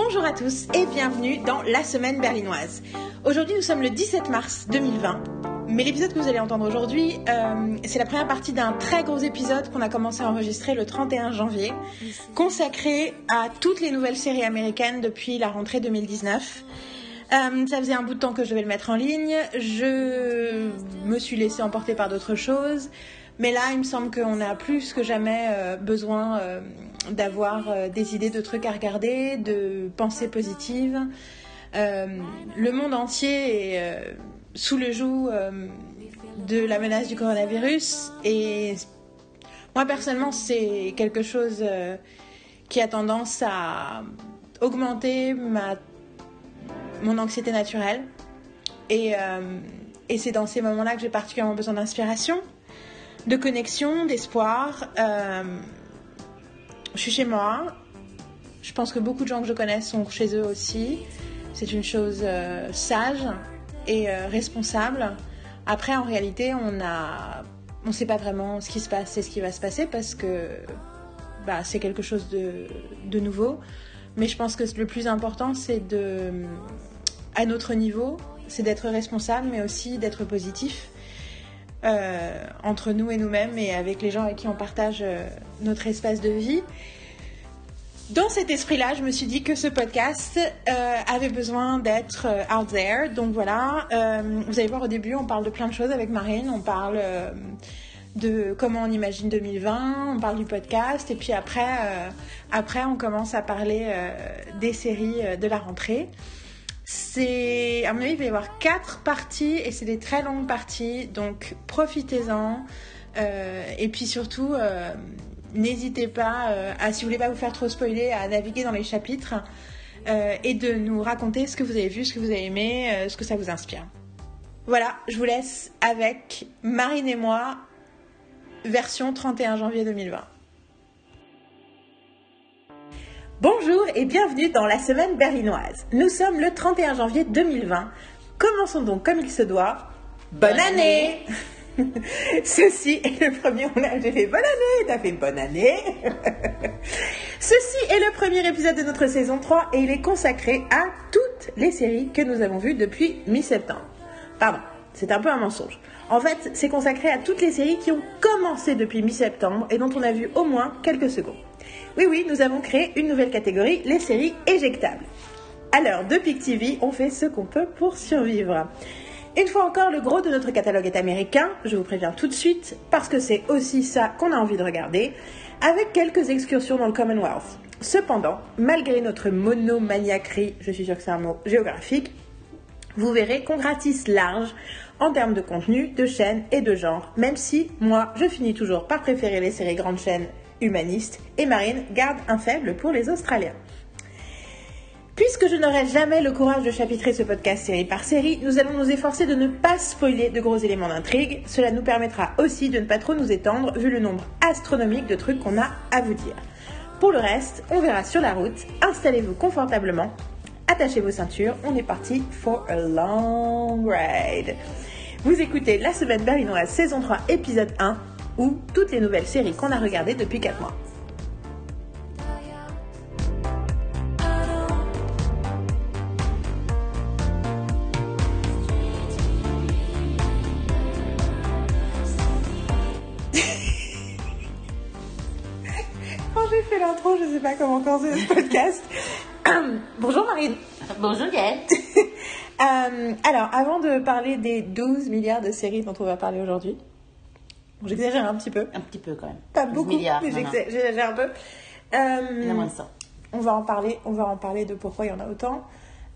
Bonjour à tous et bienvenue dans la semaine berlinoise. Aujourd'hui nous sommes le 17 mars 2020, mais l'épisode que vous allez entendre aujourd'hui, euh, c'est la première partie d'un très gros épisode qu'on a commencé à enregistrer le 31 janvier, consacré à toutes les nouvelles séries américaines depuis la rentrée 2019. Euh, ça faisait un bout de temps que je devais le mettre en ligne, je me suis laissée emporter par d'autres choses, mais là il me semble qu'on a plus que jamais euh, besoin euh, d'avoir euh, des idées de trucs à regarder, de pensées positives. Le monde entier est sous le joug de la menace du coronavirus. Et moi personnellement c'est quelque chose qui a tendance à augmenter ma, mon anxiété naturelle. Et c'est dans ces moments-là que j'ai particulièrement besoin d'inspiration, de connexion, d'espoir. Euh, je suis chez moi. Je pense que beaucoup de gens que je connais sont chez eux aussi. C'est une chose euh, sage et euh, responsable. Après, en réalité, on a, on sait pas vraiment ce qui se passe et ce qui va se passer parce que bah, c'est quelque chose de, de nouveau. Mais je pense que le plus important, c'est de, à notre niveau, c'est d'être responsable, mais aussi d'être positif euh, entre nous et nous-mêmes et avec les gens avec qui on partage euh, notre espace de vie. Dans cet esprit-là, je me suis dit que ce podcast euh, avait besoin d'être out there. Donc voilà, vous allez voir au début, on parle de plein de choses avec Marine. On parle de comment on imagine 2020, on parle du podcast, et puis après, après on commence à parler des séries de la rentrée. C'est, à mon avis, il va y avoir quatre parties et c'est des très longues parties, donc profitez-en. Euh, et puis surtout, euh, n'hésitez pas, euh, à, si vous voulez pas vous faire trop spoiler, à naviguer dans les chapitres euh, et de nous raconter ce que vous avez vu, ce que vous avez aimé, ce que ça vous inspire. Voilà, je vous laisse avec Marine et moi, version 31 janvier 2020. Bonjour et bienvenue dans la semaine berlinoise. Nous sommes le 31 janvier 2020. Commençons donc comme il se doit. Bonne, Bonne année, Ceci est le premier. J'ai fait bonne année, t'as fait bonne année. Ceci est le premier épisode de notre saison 3 et il est consacré à toutes les séries que nous avons vues depuis mi-septembre. Pardon, c'est un peu un mensonge. En fait, c'est consacré à toutes les séries qui ont commencé depuis mi-septembre et dont on a vu au moins quelques secondes. Oui, oui, nous avons créé une nouvelle catégorie, les séries éjectables. Alors, de Pic TV, on fait ce qu'on peut pour survivre. Une fois encore, le gros de notre catalogue est américain, je vous préviens tout de suite, parce que c'est aussi ça qu'on a envie de regarder, avec quelques excursions dans le Commonwealth. Cependant, malgré notre monomaniaquerie, je suis sûre que c'est un mot géographique, vous verrez qu'on ratisse large en termes de contenu, de chaînes et de genre, même si moi, je finis toujours par préférer les séries grandes chaînes humanistes et Marine garde un faible pour les Australiens. Puisque je n'aurai jamais le courage de chapitrer ce podcast série par série, nous allons nous efforcer de ne pas spoiler de gros éléments d'intrigue. Cela nous permettra aussi de ne pas trop nous étendre vu le nombre astronomique de trucs qu'on a à vous dire. Pour le reste, on verra sur la route. Installez-vous confortablement, attachez vos ceintures, on est parti for a long ride. Vous écoutez La Semaine Berlinoise saison 3 épisode 1 ou toutes les nouvelles séries qu'on a regardées depuis 4 mois. Quand j'ai fait l'intro, je sais pas comment commencer ce podcast. Bonjour Marine. Bonjour Gaëlle. Euh, alors, avant de parler des 12 milliards de séries dont on va parler aujourd'hui, bon, j'exagère un petit peu, Un petit peu quand même. pas 12 beaucoup, milliards, mais j'exagère un peu. Euh, moins de 100. on va en parler, on va en parler de pourquoi il y en a autant.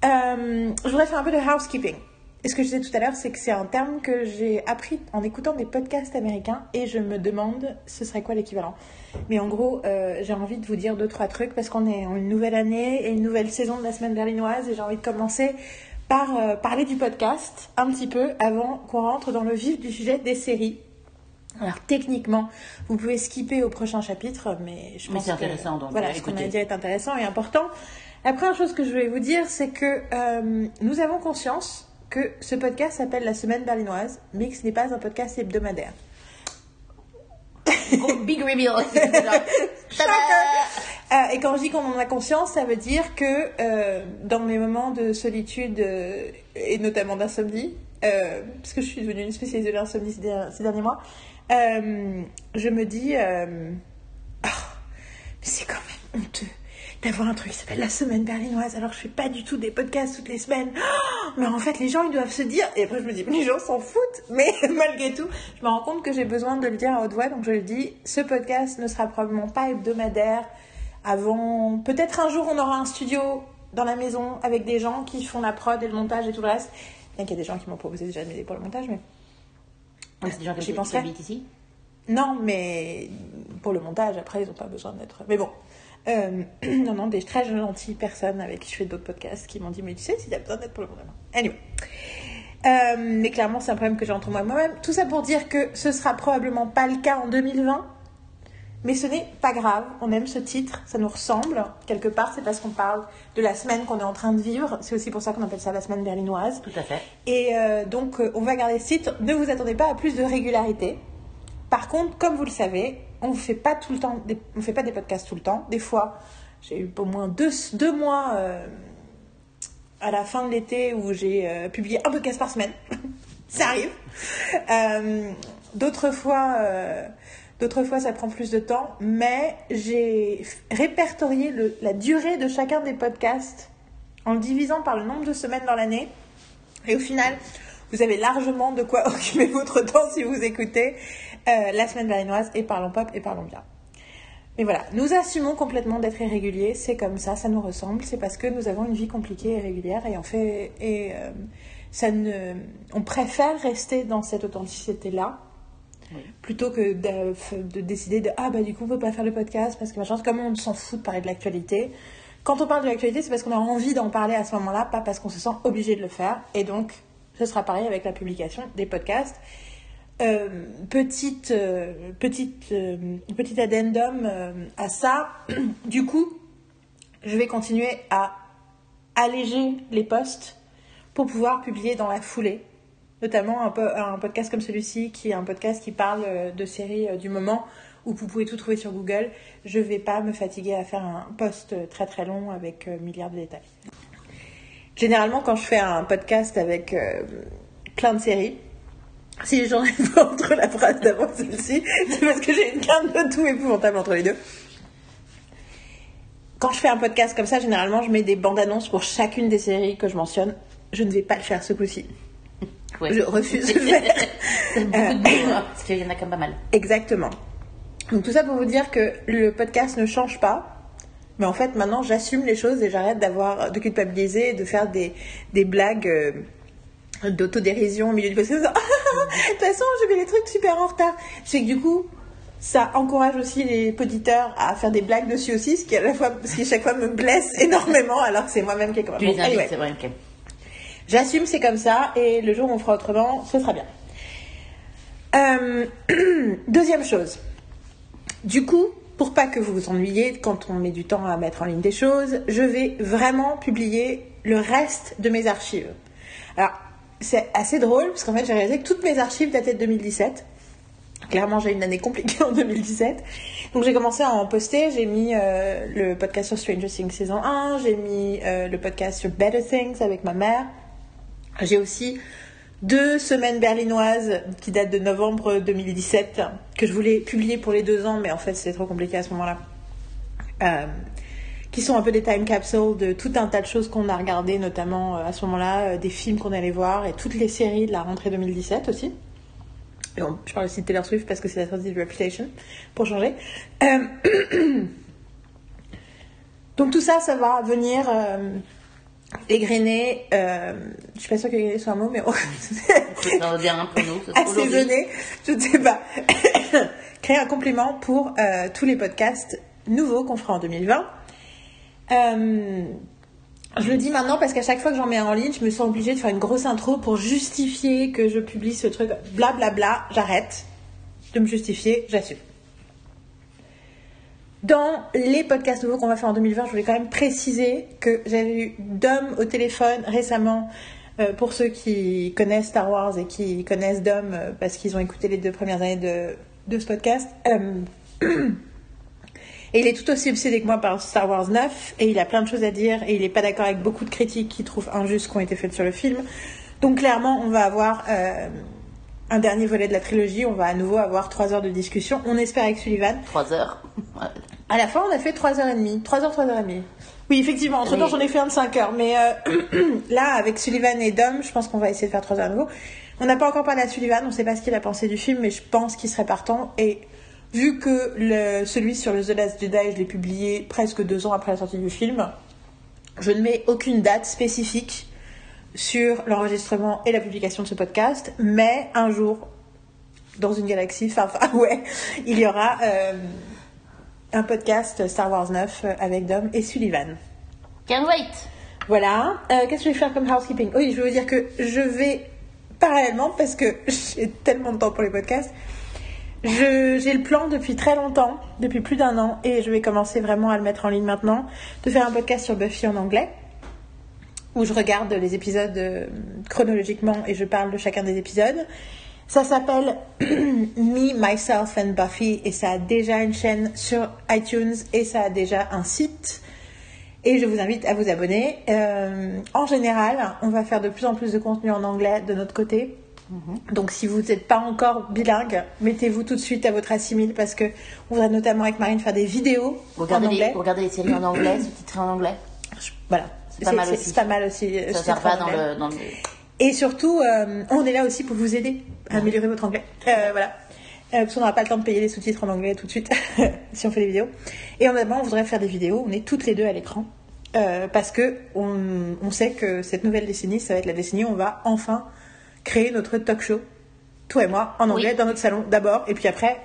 Euh, je voudrais faire un peu de housekeeping. Et ce que je disais tout à l'heure, c'est que c'est un terme que j'ai appris en écoutant des podcasts américains et je me demande ce serait quoi l'équivalent. Mais en gros, euh, j'ai envie de vous dire deux, trois trucs parce qu'on est en une nouvelle année et une nouvelle saison de la semaine berlinoise et j'ai envie de commencer par euh, parler du podcast un petit peu avant qu'on rentre dans le vif du sujet des séries. Alors techniquement, vous pouvez skipper au prochain chapitre, mais je Mais pense c'est que intéressant, donc, voilà, ce qu'on a dit est intéressant et important. La première chose que je voulais vous dire, c'est que euh, nous avons conscience que ce podcast s'appelle la semaine berlinoise, mais que ce n'est pas un podcast hebdomadaire. Big reveal. Euh, et quand je dis qu'on en a conscience, ça veut dire que euh, dans mes moments de solitude euh, et notamment d'insomnie, parce que je suis devenue une spécialiste de l'insomnie ces derniers mois, euh, je me dis, euh, Ah, mais c'est quand même honteux d'avoir un truc qui s'appelle la semaine berlinoise alors je fais pas du tout des podcasts toutes les semaines. Oh, mais en fait, les gens, ils doivent se dire, et après je me dis, les gens s'en foutent, mais malgré tout, je me rends compte que j'ai besoin de le dire à haute voix, donc je le dis, ce podcast ne sera probablement pas hebdomadaire avant, peut-être un jour on aura un studio dans la maison avec des gens qui font la prod et le montage et tout le reste. Bien qu'il y a des gens qui m'ont proposé déjà de m'aider pour le montage, mais Des gens qui habitent ici? non, mais pour le montage, après, ils n'ont pas besoin d'être. Mais bon. Euh, non, non, des très gentilles personnes avec qui je fais d'autres podcasts qui m'ont dit Mais tu sais, si t'as besoin d'être pour le montage. Anyway. Euh, mais clairement, c'est un problème que j'ai entre moi et moi-même. Tout ça pour dire que ce sera probablement pas le cas en 2020. Mais ce n'est pas grave. On aime ce titre. Ça nous ressemble. Quelque part, c'est parce qu'on parle de la semaine qu'on est en train de vivre. C'est aussi pour ça qu'on appelle ça la semaine berlinoise. Tout à fait. Et euh, donc, euh, on va garder ce titre. Ne vous attendez pas à plus de régularité. Par contre, comme vous le savez, on ne fait pas tout le temps, des, on fait pas des podcasts tout le temps. Des fois, j'ai eu au moins deux, deux mois euh, à la fin de l'été où j'ai euh, publié un podcast par semaine. ça arrive. D'autres fois, d'autres fois, ça prend plus de temps. Mais j'ai répertorié la durée de chacun des podcasts en le divisant par le nombre de semaines dans l'année. Et au final, vous avez largement de quoi occuper votre temps si vous écoutez euh, la semaine berlinoise et parlons pop et parlons bien. Mais voilà, nous assumons complètement d'être irréguliers, c'est comme ça, ça nous ressemble, c'est parce que nous avons une vie compliquée et régulière et en fait, euh, on préfère rester dans cette authenticité-là. Plutôt que de, de décider de ah bah du coup on peut pas faire le podcast parce que machin, comme on s'en fout de parler de l'actualité. Quand on parle de l'actualité, c'est parce qu'on a envie d'en parler à ce moment-là, pas parce qu'on se sent obligé de le faire. Et donc, ce sera pareil avec la publication des podcasts. Euh, petite, euh, petite, euh, petit addendum à ça. du coup, je vais continuer à alléger les posts pour pouvoir publier dans la foulée. Notamment un, po- un podcast comme celui-ci, qui est un podcast qui parle euh, de séries euh, du moment, où vous pouvez tout trouver sur Google. Je vais pas me fatiguer à faire un post très très long avec euh, milliards de détails. Généralement, quand je fais un podcast avec euh, plein de séries, si gens rêvent pas entre la phrase d'avant celle-ci, c'est parce que j'ai une quinte de tout épouvantable entre les deux. Quand je fais un podcast comme ça, généralement, je mets des bandes annonces pour chacune des séries que je mentionne. Je ne vais pas le faire ce coup-ci. Ouais. Je refuse de le faire. C'est beaucoup de boulot, hein, parce qu'il y en a quand même pas mal. Exactement. Donc tout ça pour vous dire que le podcast ne change pas. Mais en fait, maintenant, j'assume les choses et j'arrête d'avoir de culpabiliser et de faire des, des blagues euh, d'autodérision au milieu du podcast. De toute façon, je mets les trucs super en retard. C'est que du coup, ça encourage aussi les auditeurs à faire des blagues dessus aussi, ce qui à la fois, ce qui chaque fois me blesse énormément, alors que c'est moi-même qui ai les invites, Anyway. c'est vrai. ok. J'assume, c'est comme ça, et le jour où on fera autrement, ce sera bien. Euh, deuxième chose. Du coup, pour pas que vous vous ennuyiez quand on met du temps à mettre en ligne des choses, je vais vraiment publier le reste de mes archives. Alors, c'est assez drôle, parce qu'en fait, j'ai réalisé que toutes mes archives dataient de 2017. Clairement, j'ai une année compliquée en 2017. Donc, j'ai commencé à en poster. J'ai mis euh, le podcast sur Stranger Things saison 1. J'ai mis euh, le podcast sur Better Things avec ma mère. J'ai aussi deux semaines berlinoises qui datent de novembre 2017 que je voulais publier pour les deux ans, mais en fait, c'était trop compliqué à ce moment-là. Euh, qui sont un peu des time capsules de tout un tas de choses qu'on a regardées, notamment euh, à ce moment-là, euh, des films qu'on allait voir et toutes les séries de la rentrée 2017 aussi. Je parle aussi de Taylor Swift parce que c'est la sortie de Reputation, pour changer. Donc tout ça, ça va venir égrener, euh, je suis pas sûre que égrener soit un mot, mais Ça revient un pour nous. assaisonner, je ne sais pas, créer un complément pour euh, tous les podcasts nouveaux qu'on fera en 2020. Euh, je le dis maintenant parce qu'à chaque fois que j'en mets un en ligne, je me sens obligée de faire une grosse intro pour justifier que je publie ce truc. Blablabla, j'arrête de me justifier, j'assume. Dans les podcasts nouveaux qu'on va faire en 2020, je voulais quand même préciser que j'avais eu Dom au téléphone récemment. euh, pour ceux qui connaissent Star Wars et qui connaissent Dom euh, parce qu'ils ont écouté les deux premières années de, de ce podcast. Euh, Et il est tout aussi obsédé que moi par Star Wars 9 et il a plein de choses à dire et il n'est pas d'accord avec beaucoup de critiques qu'il trouve injustes qui ont été faites sur le film. Donc clairement, on va avoir un dernier volet de la trilogie. On va à nouveau avoir trois heures de discussion. On espère avec Sullivan. Trois heures. Ouais. À la fin, on a fait 3h30. 3h, 3h30. Oui, effectivement. Entre temps, Oui. j'en ai fait un de 5 heures. Mais euh, là, avec Sullivan et Dom, je pense qu'on va essayer de faire 3 heures à nouveau. On n'a pas encore parlé à Sullivan. On ne sait pas ce qu'il a pensé du film, mais je pense qu'il serait partant. Et vu que le, celui sur le The Last Jedi, je l'ai publié presque deux ans après la sortie du film, je ne mets aucune date spécifique sur l'enregistrement et la publication de ce podcast. Mais un jour, dans une galaxie, enfin, enfin, ouais, il y aura... euh, un podcast Star Wars 9 euh, avec Dom et Sullivan. Can't wait. Voilà. Euh, Qu'est-ce que je vais faire comme housekeeping? Oui, je veux vous dire que je vais parallèlement, parce que j'ai tellement de temps pour les podcasts, j'ai le plan depuis très longtemps, depuis plus d'un an, et je vais commencer vraiment à le mettre en ligne maintenant, de faire un podcast sur Buffy en anglais, où je regarde les épisodes euh, chronologiquement et je parle de chacun des épisodes. Ça s'appelle Me, Myself and Buffy et ça a déjà une chaîne sur iTunes et ça a déjà un site. Et je vous invite à vous abonner. Euh, en général, on va faire de plus en plus de contenu en anglais de notre côté. Donc si vous n'êtes pas encore bilingue, mettez-vous tout de suite à votre assimile parce que on voudrait notamment avec Marine faire des vidéos en les, anglais. vous regardez les séries en anglais, sous-titrées en anglais. Voilà. C'est pas mal aussi. C'est pas mal aussi. euh, Ça sert pas dans le, dans le. Et surtout, euh, on est là aussi pour vous aider à améliorer votre anglais. Euh, voilà. Euh, parce qu'on n'aura pas le temps de payer les sous-titres en anglais tout de suite si on fait des vidéos. Et en on voudrait faire des vidéos. On est toutes les deux à l'écran. Parce que on, on sait que cette nouvelle décennie, ça va être la décennie où on va enfin créer notre talk show. Toi et moi, en anglais, Oui. dans notre salon d'abord, et puis après,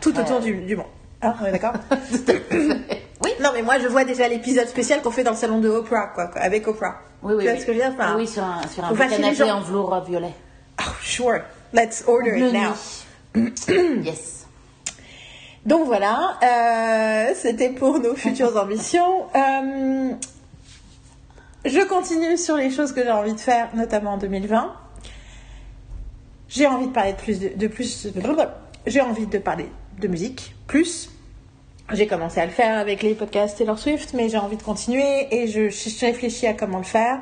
tout autour du, du monde. Hein, on est d'accord Oui. Non, mais moi, je vois déjà l'épisode spécial qu'on fait dans le salon de Oprah, quoi, avec Oprah. Oui, oui. Tu vois oui. ce que je veux dire Enfin, Oui, sur un, sur un canapé en velours violet. Oh, sure. Let's order Bleu it now. yes. Donc voilà, euh, c'était pour nos futures ambitions. Euh, je continue sur les choses que j'ai envie de faire, notamment en 2020. J'ai envie de parler de plus de, de plus. J'ai envie de parler de musique plus. J'ai commencé à le faire avec les podcasts Taylor Swift, mais j'ai envie de continuer et je, réfléchis à comment le faire.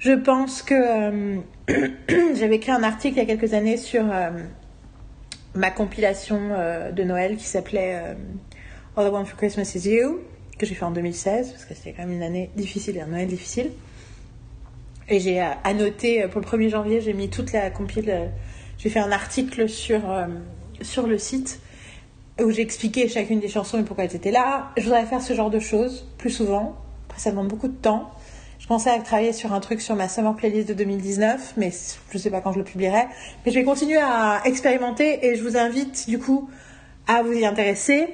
Je pense que euh, j'avais écrit un article il y a quelques années sur euh, ma compilation euh, de Noël qui s'appelait All I Want for Christmas Is You, que j'ai fait en 2016, parce que c'était quand même une année difficile et un Noël difficile. Et j'ai annoté, pour le 1er janvier, j'ai mis toute la compile, j'ai fait un article sur, sur le site où j'ai expliqué chacune des chansons et pourquoi elles étaient là. Je voudrais faire ce genre de choses plus souvent. Après, ça demande beaucoup de temps. Je pensais à travailler sur un truc sur ma summer playlist de 2019, mais je sais pas quand je le publierai. Mais je vais continuer à expérimenter et je vous invite du coup à vous y intéresser.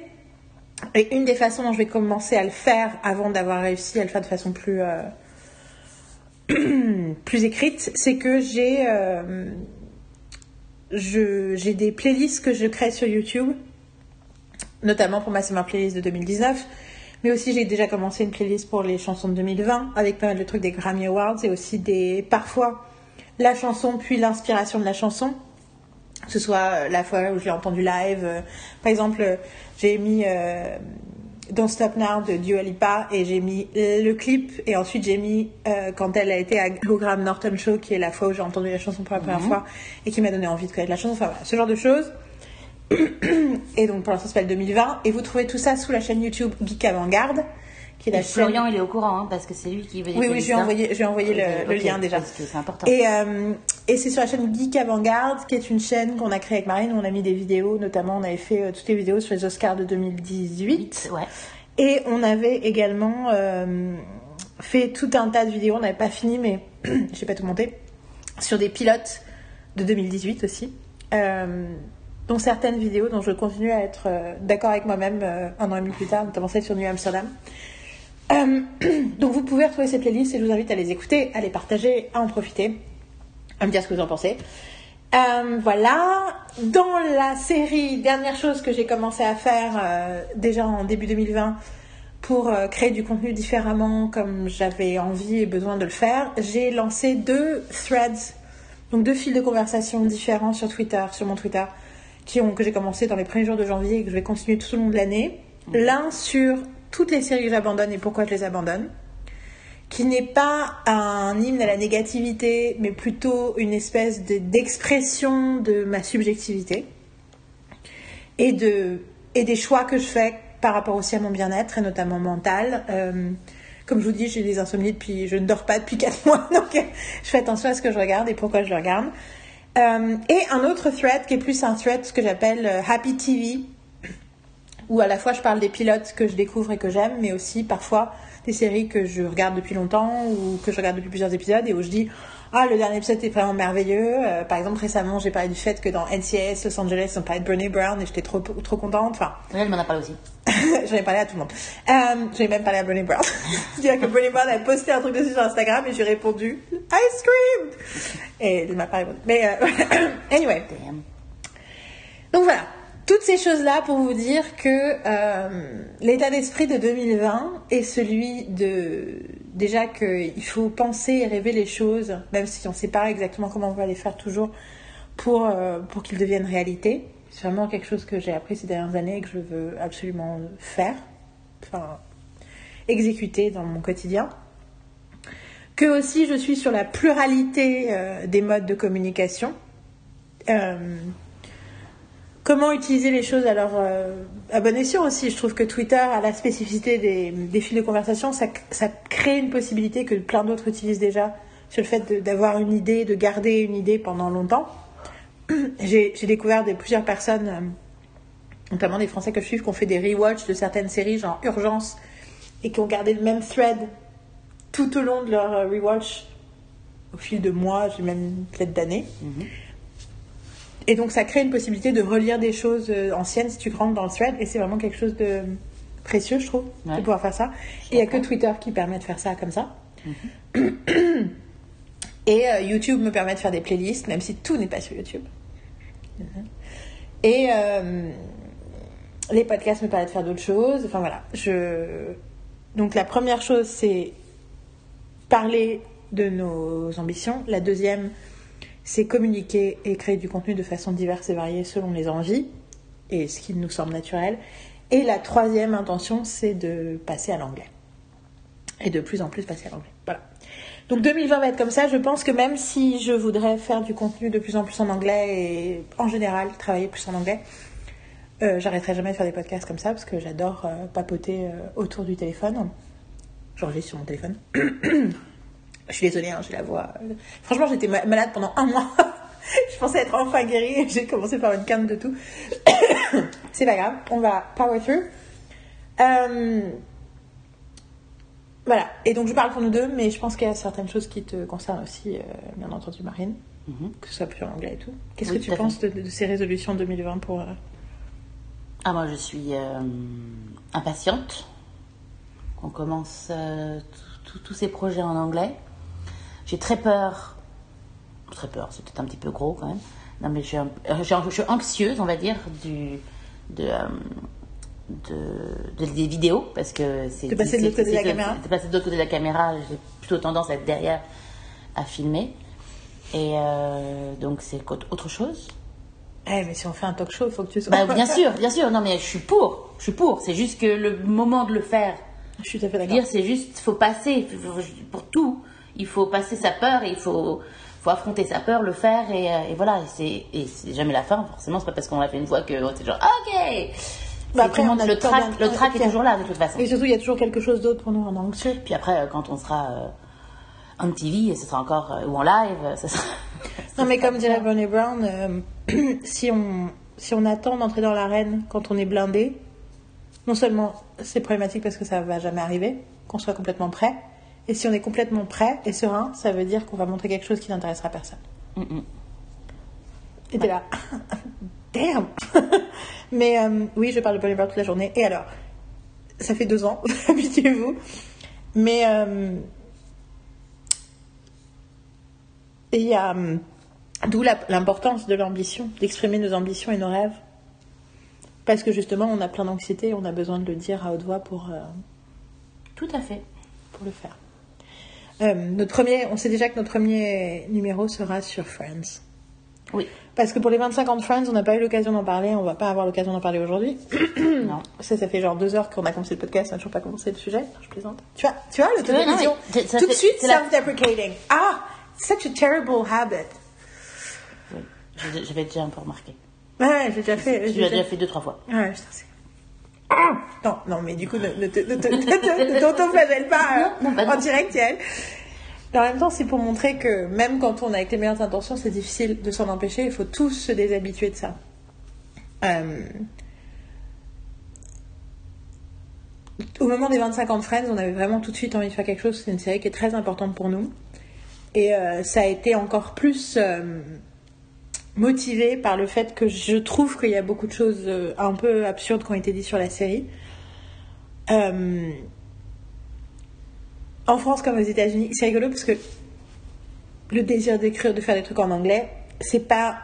Et une des façons dont je vais commencer à le faire avant d'avoir réussi à le faire de façon plus euh, plus écrite, c'est que j'ai euh, j'ai des playlists que je crée sur YouTube, notamment pour ma summer playlist de 2019. Mais aussi, j'ai déjà commencé une playlist pour les chansons de 2020 avec pas mal de trucs des Grammy Awards et aussi des parfois la chanson puis l'inspiration de la chanson. Que ce soit euh, la fois où je l'ai entendu live. euh, par exemple, euh, j'ai mis euh, Don't Stop Now de Dua Lipa et j'ai mis le clip et ensuite j'ai mis euh, quand elle a été à Graham Norton Show qui est la fois où j'ai entendu la chanson pour la première fois et qui m'a donné envie de connaître la chanson. Enfin voilà, ce genre de choses. Et donc pour l'instant, ça s'appelle 2020. Et vous trouvez tout ça sous la chaîne YouTube Geek Avant-Garde, qui est la Et chaîne. Florian, il est au courant, hein, parce que c'est lui qui veut Oui, oui, je lui ai envoyé, je lui ai envoyé le, lien déjà. Parce que c'est important. Et, euh, et c'est sur la chaîne Geek Avant-Garde, qui est une chaîne qu'on a créée avec Marine, où on a mis des vidéos, notamment on avait fait euh, toutes les vidéos sur les Oscars de 2018. Ouais. Et on avait également euh, fait tout un tas de vidéos, on n'avait pas fini, mais j'ai pas tout monté, sur des pilotes de 2018 aussi. Euh, dont certaines vidéos dont je continue à être euh, d'accord avec moi-même euh, un an et demi plus tard, notamment celle sur New Amsterdam. Euh, donc vous pouvez retrouver ces playlists et je vous invite à les écouter, à les partager, à en profiter, à me dire ce que vous en pensez. Voilà. Dans la série, dernière chose que j'ai commencé à faire déjà en début 2020 pour créer du contenu différemment comme j'avais envie et besoin de le faire, j'ai lancé deux threads, donc deux fils de conversation différents sur Twitter, sur mon Twitter, qui ont, que j'ai commencé dans les premiers jours de janvier et que je vais continuer tout au long de l'année. L'un sur toutes les séries que j'abandonne et pourquoi je les abandonne. Qui n'est pas un hymne à la négativité, mais plutôt une espèce de- d'expression de ma subjectivité et, de, et des choix que je fais par rapport aussi à mon bien-être et notamment mental. Euh, comme je vous dis, j'ai des insomnies depuis, je ne dors pas depuis 4 mois, donc je fais attention à ce que je regarde et pourquoi je le regarde. Euh, et un autre thread qui est plus un thread, que j'appelle euh, Happy TV, où à la fois je parle des pilotes que je découvre et que j'aime, mais aussi parfois des séries que je regarde depuis longtemps ou que je regarde depuis plusieurs épisodes et où je dis ah le dernier épisode est vraiment merveilleux. Euh, par exemple récemment j'ai parlé du fait que dans NCIS Los Angeles ils ont parlé de Brené Brown et j'étais trop trop contente. Enfin Oui, elle m'en a parlé aussi. J'en ai parlé à tout le monde. Euh, J'en ai même parlé à Brené Brown. C'est-à-dire que Brené Brown a posté un truc dessus sur Instagram et j'ai répondu I screamed et elle m'a pas répondu. Mais euh, anyway. Damn. Donc voilà, toutes ces choses-là pour vous dire que euh, l'état d'esprit de 2020 est celui de déjà qu'il faut penser et rêver les choses, même si on ne sait pas exactement comment on va les faire toujours pour, euh, pour qu'ils deviennent réalité. C'est vraiment quelque chose que j'ai appris ces dernières années et que je veux absolument faire, enfin exécuter dans mon quotidien. Que aussi je suis sur la pluralité euh, des modes de communication. Euh, Comment utiliser les choses à leur euh, à bon escient aussi. Je trouve que Twitter a la spécificité des, fils de conversation. Ça, crée une possibilité que plein d'autres utilisent déjà sur le fait d'avoir une idée, de garder une idée pendant longtemps. J'ai découvert des, plusieurs personnes, euh, notamment des Français que je suis, qui ont fait des rewatch de certaines séries, genre Urgence, et qui ont gardé le même thread tout au long de leur euh, rewatch, au fil de mois, j'ai même peut-être d'années. Et donc ça crée une possibilité de relire des choses euh, anciennes si tu rentres dans le thread et c'est vraiment quelque chose de précieux je trouve de pouvoir faire ça. Et il n'y a que Twitter qui permet de faire ça comme ça. et euh, YouTube me permet de faire des playlists même si tout n'est pas sur YouTube. Et euh, les podcasts me permettent de faire d'autres choses. Enfin voilà. Je... Donc la première chose c'est parler de nos ambitions. La deuxième c'est communiquer et créer du contenu de façon diverse et variée selon les envies et ce qui nous semble naturel. Et la troisième intention, c'est de passer à l'anglais. Et de plus en plus passer à l'anglais. Voilà. Donc 2020 va être comme ça. Je pense que même si je voudrais faire du contenu de plus en plus en anglais et en général travailler plus en anglais, euh, j'arrêterai jamais de faire des podcasts comme ça parce que j'adore euh, papoter euh, autour du téléphone. J'enregistre sur mon téléphone. Je suis désolée, hein, j'ai la voix. euh, Franchement, j'étais ma- malade pendant un mois. je pensais être enfin guérie j'ai commencé par une canne de tout. C'est pas grave, on va power through. Euh, Voilà, et donc je parle pour nous deux, mais je pense qu'il y a certaines choses qui te concernent aussi, euh, bien entendu, Marine, que ce soit plus en anglais et tout. Qu'est-ce Oui, que tu penses de, de ces résolutions 2020 pour. euh, Ah, moi, je suis impatiente qu'on commence tous ces projets en anglais. J'ai très peur. Très peur, c'est peut-être un petit peu gros quand même. Non, mais je suis, un- euh, je je suis anxieuse, on va dire, du, de, euh, de, de- des vidéos parce que c'est. De passer de l'autre côté de la caméra. De passer de l'autre côté de la caméra, j'ai plutôt tendance à être derrière à filmer. Et euh, donc, c'est autre chose. Eh, mais si on fait un talk show, il faut que tu sois. Bah, bien sûr, bien sûr. Non, mais je suis pour. Je suis pour. C'est juste que le moment de le faire, Je suis tout à fait d'accord. dire, c'est juste, faut passer pour tout. Il faut passer sa peur et il faut, faut affronter sa peur, le faire et, euh, et voilà. Et c'est, jamais la fin. Forcément, c'est pas parce qu'on l'a fait une fois que c'est genre, ok. Bah, après, on a le trac, le trac est toujours là de toute façon. Et surtout, il y a toujours quelque chose d'autre pour nous rendre anxieux. Puis après, euh, quand on sera euh, en TV, ce sera encore euh, ou en live, euh, ça sera. Non, mais comme dirait Brené Brown, euh, si, on, si on attend d'entrer dans l'arène quand on est blindé, non seulement c'est problématique parce que ça va jamais arriver, qu'on soit complètement prêt, et si on est complètement prêt et serein, ça veut dire qu'on va montrer quelque chose qui n'intéressera personne. Mm, mm. Et t'es là, damn Mais euh, oui, je parle de Brown toute la journée. Et alors, ça fait deux ans, habituez-vous. Mais euh, et il y a hum, d'où l'importance de l'ambition, d'exprimer nos ambitions et nos rêves. Parce que justement, on a plein d'anxiété et on a besoin de le dire à haute voix pour, euh, Tout à fait. pour le faire. Euh, notre premier, on sait déjà que notre premier numéro sera sur Friends. Oui. Parce que pour les 25 ans de Friends, on n'a pas eu l'occasion d'en parler, on va pas avoir l'occasion d'en parler aujourd'hui. non. Ça, ça fait genre deux heures qu'on a commencé le podcast, on n'a toujours pas commencé le sujet. Je plaisante. Tu vois, tu vois, non, l'autodérision. mais ça Tout de suite, c'est la- self-deprecating. Ah, such a terrible habit. Oui. Je- J'avais déjà un peu remarqué. Ouais, j'ai déjà fait. Tu l'as déjà fait deux, trois fois. Ouais, putain, c'est. Ah non, non, mais du coup, ne, ne, te- ne, te- ne, te- ne t'auto-flagelle pas Non, non, non. en direct, Yael. En même temps, c'est pour montrer que même quand on a avec les meilleures intentions, c'est difficile de s'en empêcher. Il faut tous se déshabituer de ça. Euh, Au moment des 25 ans de Friends, on avait vraiment tout de suite envie de faire quelque chose. C'est une série qui est très importante pour nous. Et euh, ça a été encore plus euh, motivé par le fait que je trouve qu'il y a beaucoup de choses euh, un peu absurdes qui ont été dites sur la série. Euh, en France comme aux États-Unis, c'est rigolo parce que le désir d'écrire, de faire des trucs en anglais, c'est pas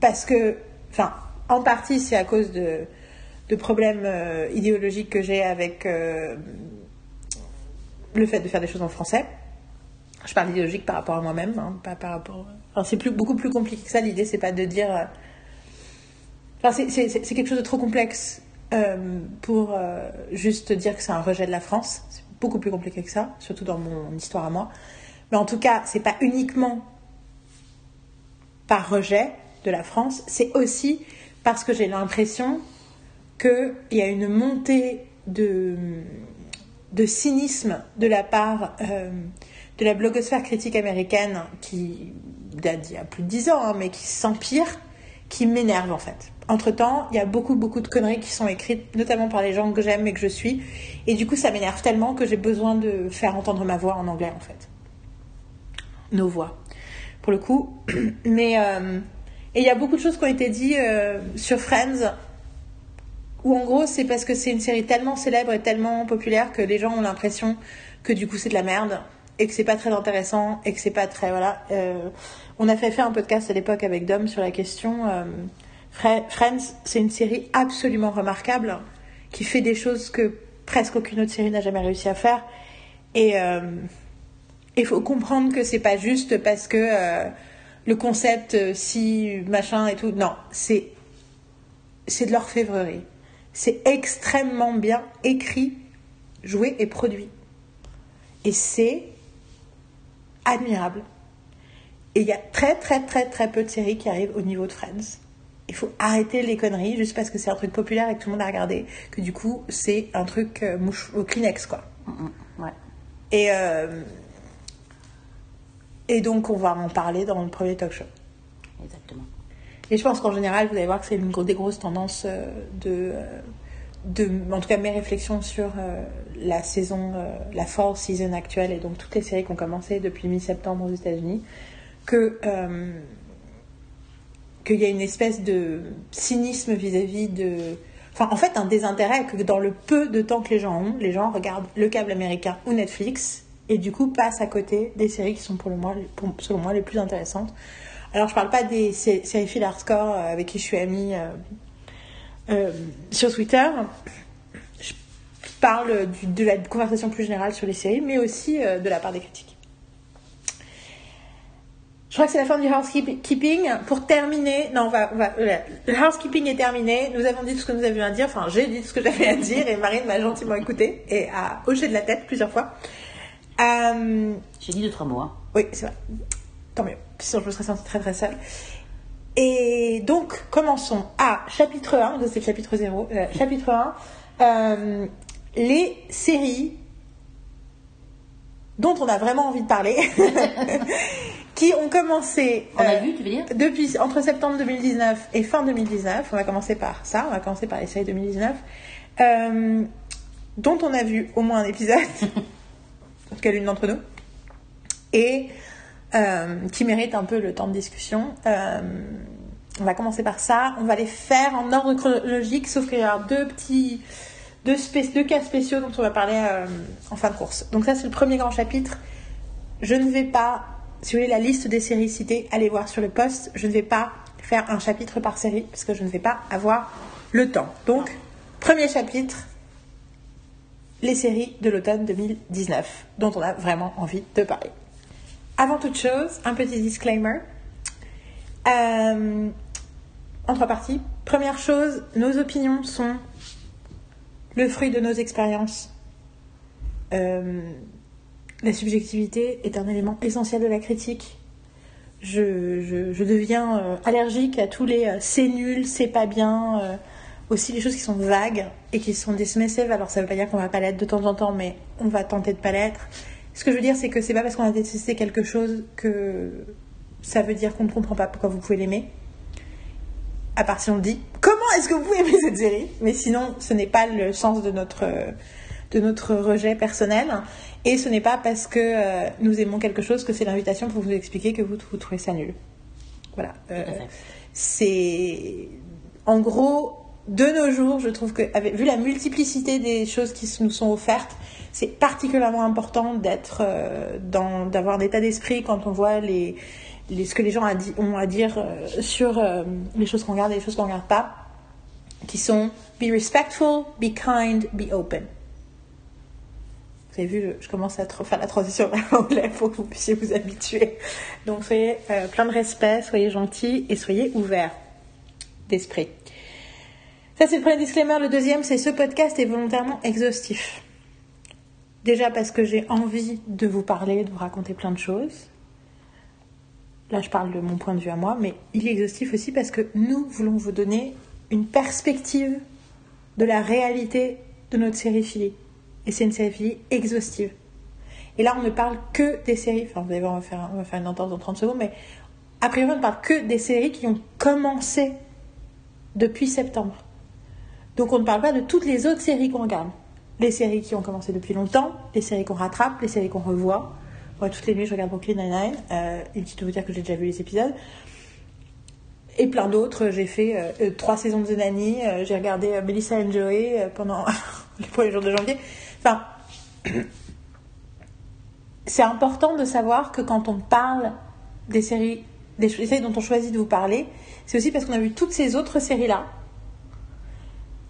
parce que, enfin, en partie c'est à cause de, de problèmes euh, idéologiques que j'ai avec le fait de faire des choses en français. Je parle idéologique par rapport à moi-même, hein, pas par rapport. Enfin, c'est beaucoup plus compliqué que ça. L'idée, c'est pas de dire. euh, Enfin, c'est- quelque chose de trop complexe euh, pour euh, juste dire que c'est un rejet de la France. C'est beaucoup plus compliqué que ça, surtout dans mon histoire à moi. Mais en tout cas, c'est pas uniquement par rejet de la France, c'est aussi parce que j'ai l'impression qu'il y a une montée de, de cynisme de la part euh, de la blogosphère critique américaine qui date d'il y a plus de dix ans, hein, mais qui s'empire, qui m'énerve en fait. Entre-temps, il y a beaucoup, beaucoup de conneries qui sont écrites, notamment par les gens que j'aime et que je suis. Et du coup, ça m'énerve tellement que j'ai besoin de faire entendre ma voix en anglais en fait. Nos voix, pour le coup. Mais euh, et il y a beaucoup de choses qui ont été dites euh, sur Friends où en gros c'est parce que c'est une série tellement célèbre et tellement populaire que les gens ont l'impression que du coup c'est de la merde et que c'est pas très intéressant et que c'est pas très voilà. Euh, on a fait faire un podcast à l'époque avec Dom sur la question. euh, Friends, c'est une série absolument remarquable qui fait des choses que presque aucune autre série n'a jamais réussi à faire et euh, il faut comprendre que c'est pas juste parce que le concept si machin et tout. Non, c'est c'est de l'orfèvrerie. C'est extrêmement bien écrit, joué et produit. Et c'est admirable. Et il y a très très très très peu de séries qui arrivent au niveau de Friends. Il faut arrêter les conneries juste parce que c'est un truc populaire et que tout le monde a regardé, que du coup c'est un truc euh, mouche au Kleenex quoi. Mm, mm, Ouais. Et, euh, et donc, on va en parler dans le premier talk show. Exactement. Et je pense qu'en général, vous allez voir que c'est une des grosses tendances euh, de, de. En tout cas, mes réflexions sur la saison, euh, la fall season actuelle et donc toutes les séries qui ont commencé depuis mi-septembre aux États-Unis, que. euh, qu'il y a une espèce de cynisme vis-à-vis de. Enfin, en fait, un désintérêt que dans le peu de temps que les gens ont, les gens regardent le câble américain ou Netflix et du coup passent à côté des séries qui sont pour le moi, pour- selon moi les plus intéressantes. Alors, je parle pas des sé- séries fil hardcore euh, avec qui je suis amie sur Twitter. Parle du- de la conversation plus générale sur les séries, mais aussi euh, de la part des critiques. Je crois que c'est la fin du housekeeping. Pour terminer, non, on va, on va- voilà. le housekeeping est terminé. Nous avons dit tout ce que nous avions à dire. Enfin, j'ai dit tout ce que j'avais à dire et Marine m'a gentiment écouté et a hoché de la tête plusieurs fois. Euh, J'ai dit deux, trois mots. hein. oui, c'est vrai. Tant mieux. Sinon, je me serais sentie très très seule. Et donc, commençons à chapitre 1. Ça, c'est le chapitre 0. Euh, chapitre 1. euh, les séries dont on a vraiment envie de parler. qui ont commencé. On a euh, vu, tu veux dire? depuis entre septembre 2019 et fin 2019, on va commencer par ça, on va commencer par les séries 2019, euh, dont on a vu au moins un épisode, en tout cas l'une d'entre nous, et euh, qui mérite un peu le temps de discussion. On va commencer par ça, on va les faire en ordre chronologique, sauf qu'il y a deux petits. Deux, cas spéciaux dont on va parler euh, en fin de course. Donc ça c'est le premier grand chapitre. Je ne vais pas, si vous voulez la liste des séries citées, allez voir sur le post. Je ne vais pas faire un chapitre par série parce que je ne vais pas avoir le temps. Donc, premier chapitre, les séries de l'automne 2019 dont on a vraiment envie de parler. avant toute chose, un petit disclaimer. Euh, en trois parties. Première chose, nos opinions sont le fruit de nos expériences. Euh, la subjectivité est un élément essentiel de la critique. Je, je- deviens euh, allergique à tous les euh, c'est nul, c'est pas bien, aussi les choses qui sont vagues et qui sont dismissive. Alors ça veut pas dire qu'on va pas l'être de temps en temps, mais on va tenter de pas l'être. Ce que je veux dire, c'est que c'est pas parce qu'on a détesté quelque chose que ça veut dire qu'on ne comprend pas pourquoi vous pouvez l'aimer. À part si on dit comment est-ce que vous pouvez aimer cette série, mais sinon ce n'est pas le sens de notre de notre rejet personnel et ce n'est pas parce que euh, nous aimons quelque chose que c'est l'invitation pour vous expliquer que vous, vous trouvez ça nul. Voilà. Euh, c'est en gros de nos jours, je trouve que avec, vu la multiplicité des choses qui nous sont offertes, c'est particulièrement important d'être euh, dans d'avoir l'état d'esprit quand on voit les, les ce que les gens a dit- ont à dire sur les choses qu'on regarde et les choses qu'on regarde pas, qui sont be respectful, be kind, be open. Vous avez vu, je- commence à faire la transition vers l'anglais pour que vous puissiez vous habituer. Donc soyez euh, plein de respect, soyez gentils et soyez ouverts d'esprit. Ça, c'est le premier disclaimer. Le deuxième, c'est ce podcast est volontairement exhaustif. Déjà parce que j'ai envie de vous parler, de vous raconter plein de choses. Là, je parle de mon point de vue à moi, mais il est exhaustif aussi parce que nous voulons vous donner une perspective de la réalité de notre série Philly. Et c'est une série Philly exhaustive. Et là, on ne parle que des séries. Enfin, vous allez voir, on va faire, on va faire une entente dans 30 secondes, mais a priori, on ne parle que des séries qui ont commencé depuis septembre. Donc, on ne parle pas de toutes les autres séries qu'on regarde. Les séries qui ont commencé depuis longtemps, les séries qu'on rattrape, les séries qu'on revoit. Moi, toutes les nuits, je regarde Brooklyn Nine-Nine. Euh, inutile de vous dire que j'ai déjà vu les épisodes. Et plein d'autres. J'ai fait euh, euh, trois saisons de The Nanny. euh, j'ai regardé Melissa and Joey pendant les premiers jours de janvier. Enfin, c'est important de savoir que quand on parle des séries, des séries dont on choisit de vous parler, c'est aussi parce qu'on a vu toutes ces autres séries-là,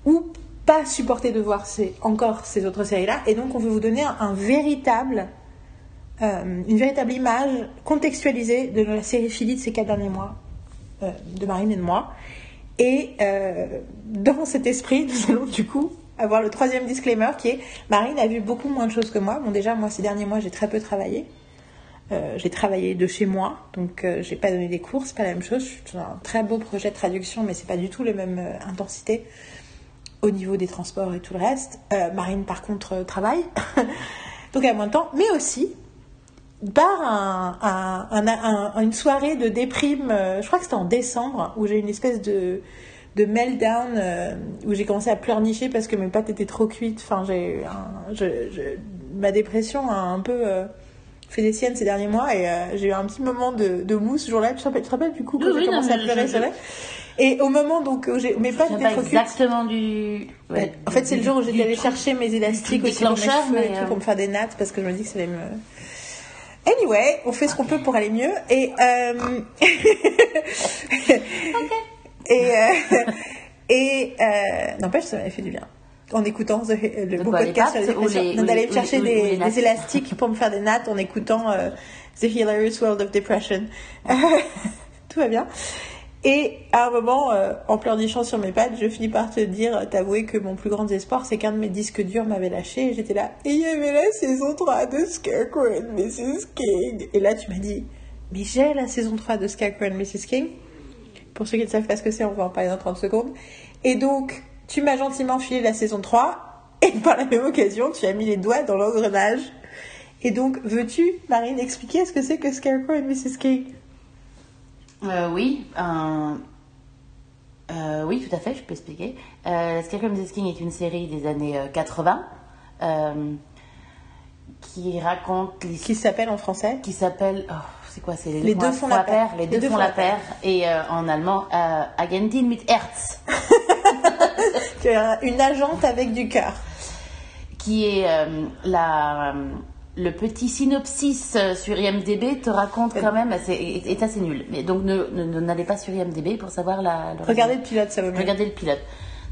ou pas supporter de voir ces, encore ces autres séries-là, et donc on veut vous donner un, véritable, une véritable image contextualisée de la série Philly de ces quatre derniers mois, euh, de Marine et de moi. Et euh, dans cet esprit, nous allons du coup avoir le troisième disclaimer qui est Marine a vu beaucoup moins de choses que moi. Bon, déjà, moi, ces derniers mois, j'ai très peu travaillé. Euh, j'ai travaillé de chez moi, donc euh, j'ai pas donné des cours, c'est pas la même chose. Je suis dans un très beau projet de traduction, mais c'est pas du tout les mêmes euh, intensités au niveau des transports et tout le reste. Marine, par contre, travaille, donc elle a moins de temps, mais aussi par un, un- un- un- une soirée de déprime, euh, je crois que c'était en décembre, où j'ai eu une espèce de, de meltdown, euh, où j'ai commencé à pleurnicher parce que mes pâtes étaient trop cuites. Enfin, j'ai je- je- ma dépression a un peu euh, fait des siennes ces derniers mois et euh, j'ai eu un petit moment de, de mou ce jour-là. Tu te rappelles, du coup quand Oui, j'ai commencé non, à pleurer, c'est vrai? Et au moment donc où j'ai mes pâtes étaient trop exactement du. ouais, En fait, c'est le jour où j'étais allée chercher mes élastiques aussi pour mes et tout pour me faire des nattes parce que je me dis que ça allait me. Anyway, on fait ce qu'on peut pour aller mieux et euh... et euh... et euh... n'empêche ça m'avait fait du bien en écoutant The- le beau podcast sur dépression. les- d'aller les- me chercher ou des, ou élastiques pour me faire des nattes en écoutant euh, The Hilarious World of Depression. Tout va bien. Et à un moment, euh, en pleurnichant sur mes pattes, je finis par te dire, t'avouer que mon plus grand espoir, c'est qu'un de mes disques durs m'avait lâché. Et j'étais là, et il y avait la saison 3 de Scarecrow and Mrs. King. Et là, tu m'as dit, mais j'ai la saison 3 de Scarecrow and Mrs. King. Pour ceux qui ne savent pas ce que c'est, on va en parler dans 30 secondes. Et donc, tu m'as gentiment filé la saison 3. Et par la même occasion, tu as mis les doigts dans l'engrenage. Et donc, veux-tu, Marine, expliquer ce que c'est que Scarecrow and Mrs. King Euh, oui, euh, oui, tout à fait, je peux expliquer. Euh, and Mrs. King est une série des années euh, 80 euh, qui raconte l'histoire. Qui s'appelle en français? qui s'appelle. oh, c'est quoi C'est Les deux font la paire. Les deux font la paire. Et euh, en allemand, euh, Agentin mit Herz. Tu une agente avec du cœur. qui est euh, la, le petit synopsis euh, sur IMDB te raconte quand même, est, est assez nul. Mais donc ne, ne- ne- n'allez pas sur IMDB pour savoir la. le Regardez le pilote, ça va mieux. Regardez le pilote.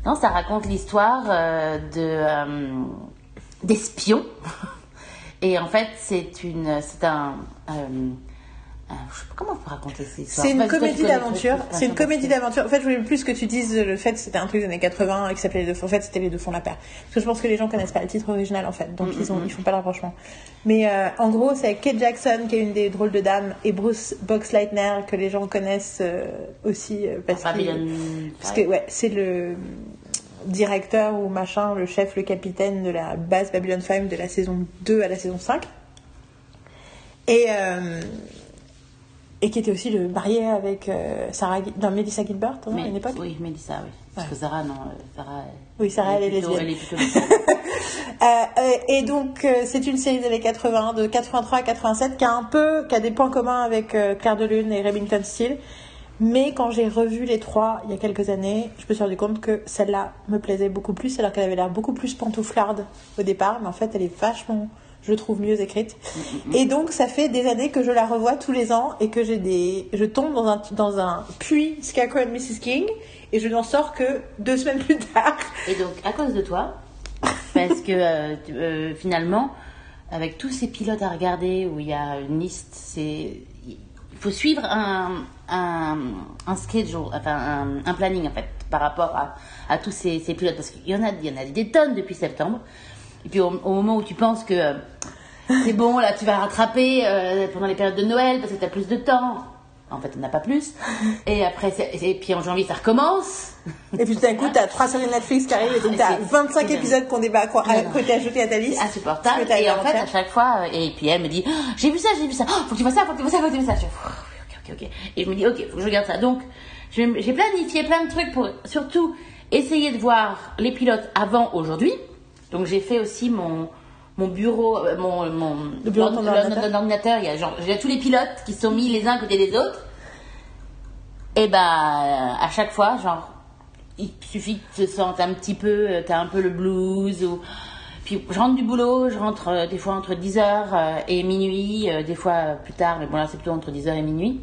Non, ça raconte l'histoire euh, de euh, d'espions Et en fait, c'est une, c'est un, euh, je sais pas comment on peut raconter ces histoires. C'est une comédie d'aventure. C'est une comédie d'aventure. En fait, je voulais plus que tu dises le fait que c'était un truc des années 80 et que s'appelait les deux. En fait, c'était les deux font la paire. Parce que je pense que les gens connaissent pas le titre original en fait, donc Mm, ils ont, ils font pas le rapprochement. Mais euh, en gros, c'est Kate Jackson qui est une des drôles de dames et Bruce Boxleitner que les gens connaissent euh, aussi euh, parce que- que Babylon parce que ouais, c'est le directeur ou machin, le chef, le capitaine de la base Babylon 5 de la saison 2 à la saison 5. Et, euh, et qui était aussi le marié avec euh, Sarah, non, Melissa Gilbert hein, à une époque? Oui, Mélissa, oui. Parce Ouais. que Sarah, non, euh, Sarah. Oui, Sarah, elle est plutôt- lesbienne. Elle est plutôt lesbienne. Euh, euh, et donc, euh, c'est une série des années 80, de 83 à 87, qui a un peu, qui a des points communs avec euh, Claire de Lune et Remington Steele. Mais quand j'ai revu les trois il y a quelques années, je me suis rendu compte que celle-là me plaisait beaucoup plus, alors qu'elle avait l'air beaucoup plus pantouflarde au départ, mais en fait, elle est vachement, je trouve, mieux écrite. Et donc, ça fait des années que je la revois tous les ans et que j'ai des, je tombe dans un, dans un puits Scarecrow et Mrs. King et je n'en sors que deux semaines plus tard. Et donc, à cause de toi, parce que euh, euh, finalement, avec tous ces pilotes à regarder où il y a une liste, c'est il faut suivre un, un, un schedule, enfin un, un planning en fait, par rapport à, à tous ces, ces pilotes, parce qu'il y en a, il y en a des tonnes depuis septembre. Et puis au, au moment où tu penses que euh, c'est bon, là tu vas rattraper euh, pendant les périodes de Noël parce que tu as plus de temps. En fait, on n'a pas plus. Et après, et puis en janvier, ça recommence. Et puis tout d'un coup, t'as trois séries Netflix qui arrivent et donc t'as C'est- 25 c'est- épisodes qu'on débat, quoi, qui ont été ajoutés à ta liste. Insupportable. Que Et en fait, à chaque fois, euh, et puis elle me dit, Oh, j'ai vu ça, j'ai vu ça, Oh, faut que tu vois ça, faut que tu vois ça, faut que tu vois ça. Je fais, Oh, ok, ok, ok. Et je me dis, ok, faut que je regarde ça. Donc, j'ai planifié plein de trucs pour surtout essayer de voir les pilotes avant aujourd'hui. Donc, j'ai fait aussi mon, mon bureau, euh, mon, mon Le bureau de ton l'ordinateur. ordinateur. Il y a genre, j'ai tous les pilotes qui sont mis les uns à côté des autres. Et ben, à chaque fois, genre, il suffit que tu te sentes un petit peu, euh, t'as un peu le blues ou. Puis je rentre du boulot, je rentre euh, des fois entre 10h et minuit, euh, des fois euh, plus tard, mais bon là c'est plutôt entre 10h et minuit.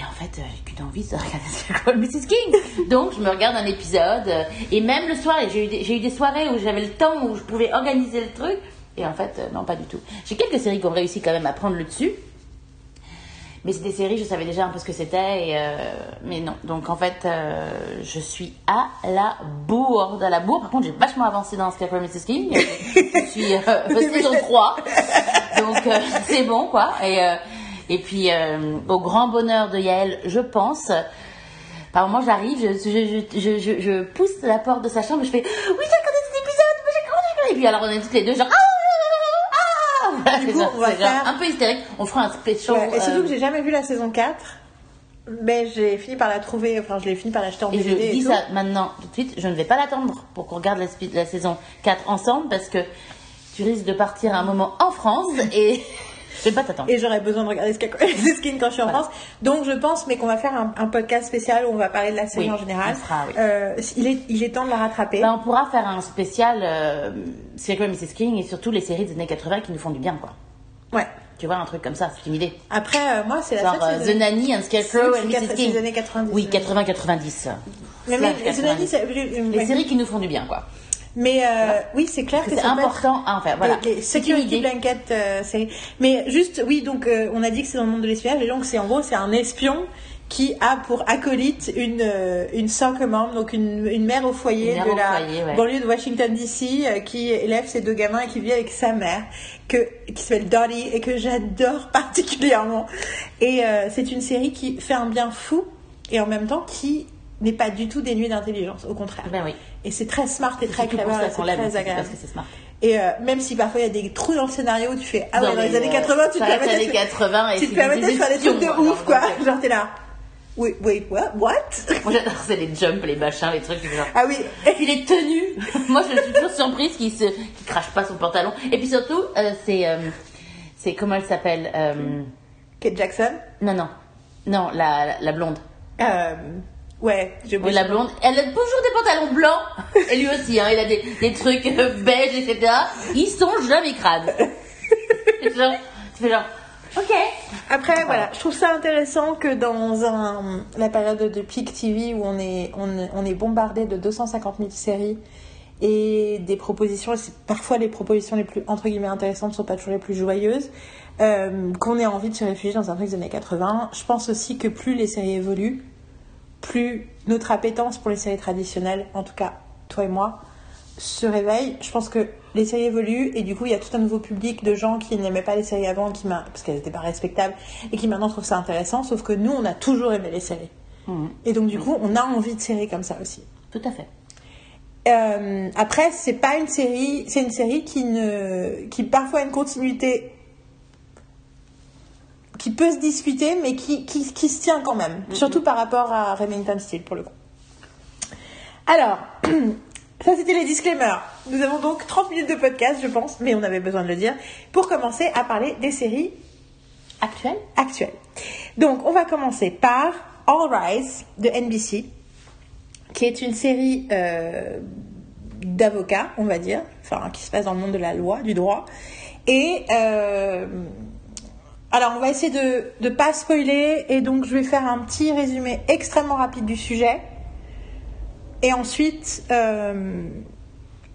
Et en fait, euh, j'ai qu'une envie, de regarder Circle Mrs. King. Donc je me regarde un épisode, euh, et même le soir, j'ai eu, des- j'ai eu des soirées où j'avais le temps, où je pouvais organiser le truc, et en fait, euh, non, pas du tout. J'ai quelques séries qui ont réussi quand même à prendre le dessus. Mais c'est des séries, je savais déjà un peu ce que c'était, euh, mais non. Donc en fait, euh, je suis à la bourde, à la bourre. Par contre, j'ai vachement avancé dans Scarecrow Mrs. King. je suis euh, saison 3. Donc c'est bon, quoi. Et, et puis, euh, au grand bonheur de Yael, je pense. Par moment, j'arrive, je, je, je, je, je pousse la porte de sa chambre, je fais Oui, j'ai regardé cet épisode, mais j'ai regardé. Et puis alors, on est toutes les deux, genre Ah ah Voilà, coup, on va faire- un peu hystérique. On fera un special. Ouais, et surtout euh, que j'ai jamais vu la saison 4, mais j'ai fini par la trouver, enfin je l'ai fini par l'acheter en Et je DVD et, dis tout. ça maintenant, tout de suite, je ne vais pas l'attendre pour qu'on regarde la, la saison 4 ensemble parce que tu risques de partir à un moment en France et je vais pas t'attendre. Et j'aurais besoin de regarder Mrs. King quand je suis en Voilà. France. Donc je pense, mais qu'on va faire un, un podcast spécial où on va parler de la série Oui, en général. on fera, oui. Euh, il, est, il est temps de la rattraper. Ben, on pourra faire un spécial euh, Scarecrow et Mrs. King et surtout les séries des années 80 qui nous font du bien, quoi. Ouais. Tu vois, un truc comme ça, c'est une idée. Après, euh, moi, c'est la Genre seule euh, The Nanny and Scarecrow C'est- and c'est Mrs. King. c'est années 90. Oui, 80-90. Mais, Slash mais, The Nanny, 90. c'est- Les séries qui nous font du bien, quoi. Mais euh, oui, c'est clair que C'est important à en faire, voilà. Les, les C'est une security idée. blanket euh. Mais juste, oui, donc euh, on a dit que c'est dans le monde de l'espionnage, et donc c'est en gros, c'est un espion qui a pour acolyte une, euh, une soccer mom, donc une, une mère au foyer mère de au la foyer, ouais. banlieue de Washington DC qui élève ses deux gamins et qui vit avec sa mère, que, qui s'appelle Dottie et que j'adore particulièrement. Et c'est une série qui fait un bien fou et en même temps qui n'est pas du tout dénuée d'intelligence, au contraire. Ben oui. Et c'est très smart et très clever, c'est très agréable. parce que c'est smart. Et euh, même si parfois il y a des trous dans le scénario, tu fais ah ouais Non, dans les mais, années euh, 80 tu te permettais de- 80 et tu te c'est permettais des de faire des trucs de ouf quoi. quoi. Donc, Genre t'es là. Wait wait what what? Moi j'adore, c'est les jumps, les machins, les trucs, genre. Ah oui. Et puis les tenues. Moi je suis toujours surprise qu'il se, qu'il crache pas son pantalon. Et puis surtout, euh, c'est, euh, c'est comment elle s'appelle euh, Kate Jackson? Non non, non la, la, la blonde. Euh, ouais j'ai Oui, la blonde. Elle a toujours des pantalons blancs. Et lui aussi, hein, il a des, des trucs euh, beiges, etc. Ils sont jamais crades. Tu fais genre, ok. Après voilà, je trouve ça intéressant que dans un la période de peak TV où on est on, on est bombardé de 250 000 séries et des propositions. Parfois, les propositions les plus entre guillemets intéressantes ne sont pas toujours les plus joyeuses. Euh, qu'on ait envie de se réfugier dans un truc des années 80. Je pense aussi que plus les séries évoluent, plus notre appétence pour les séries traditionnelles, en tout cas toi et moi, se réveille. Je pense que les séries évoluent et du coup il y a tout un nouveau public de gens qui n'aimaient pas les séries avant qui parce qu'elles n'étaient pas respectables et qui maintenant trouvent ça intéressant. Sauf que nous on a toujours aimé les séries. Mmh. Et donc du coup on a envie de séries comme ça aussi. Tout à fait. Euh, après, c'est pas une série, c'est une série qui ne, qui parfois a une continuité qui peut se discuter, mais qui, qui, qui se tient quand même, mm-hmm. surtout par rapport à Remington Steel pour le coup. Alors, ça c'était les disclaimers. Nous avons donc 30 minutes de podcast, je pense, mais on avait besoin de le dire, pour commencer à parler des séries actuelles? Actuelles. Donc, on va commencer par All Rise de NBC qui est une série euh, d'avocats, on va dire, enfin, qui se passe dans le monde de la loi, du droit. Et euh, alors, on va essayer de ne pas spoiler, et donc je vais faire un petit résumé extrêmement rapide du sujet. Et ensuite, euh,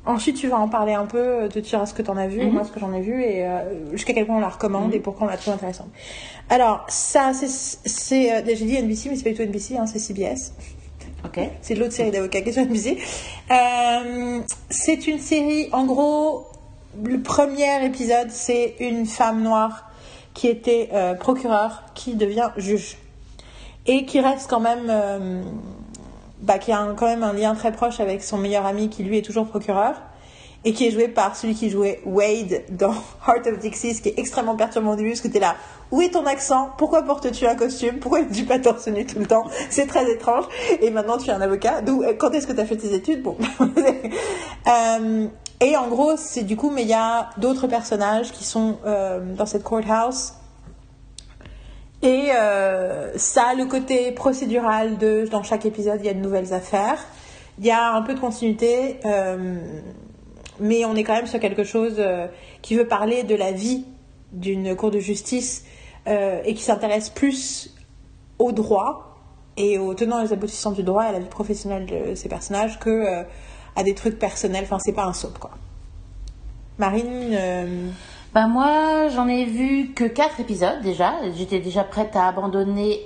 ensuite tu vas en parler un peu, de dire ce que tu en as vu, mhm. moi ce que j'en ai vu, et jusqu'à quel point on la recommande et mhm. pourquoi on la trouve intéressante. Alors, ça, c'est. J'ai dit NBC, mais c'est pas du tout NBC, hein, c'est CBS. C'est l'autre série d'avocats qui est sur NBC. Euh, c'est une série, en gros, le premier épisode, c'est une femme noire qui était euh, procureure, qui devient juge. Et qui reste quand même. Euh, bah, qui a quand même un lien très proche avec son meilleur ami qui lui est toujours procureur et qui est joué par celui qui jouait Wade dans Heart of Dixie, ce qui est extrêmement perturbant au début, parce que t'es là, où est ton accent? Pourquoi portes-tu un costume? Pourquoi tu pas torse nu tout le temps? C'est très étrange. Et maintenant, tu es un avocat. D'où, euh, quand est-ce que tu as fait tes études? Bon. euh, et en gros, c'est du coup, mais il y a d'autres personnages qui sont euh, dans cette courthouse. Et euh, ça le côté procédural de dans chaque épisode, il y a de nouvelles affaires. Il y a un peu de continuité. Euh, mais on est quand même sur quelque chose qui veut parler de la vie d'une cour de justice et qui s'intéresse plus au droit et aux tenants et aux aboutissants du droit et à la vie professionnelle de ces personnages que à des trucs personnels. Enfin, c'est pas un soap, quoi. Marine ben moi, j'en ai vu que 4 épisodes déjà. J'étais déjà prête à abandonner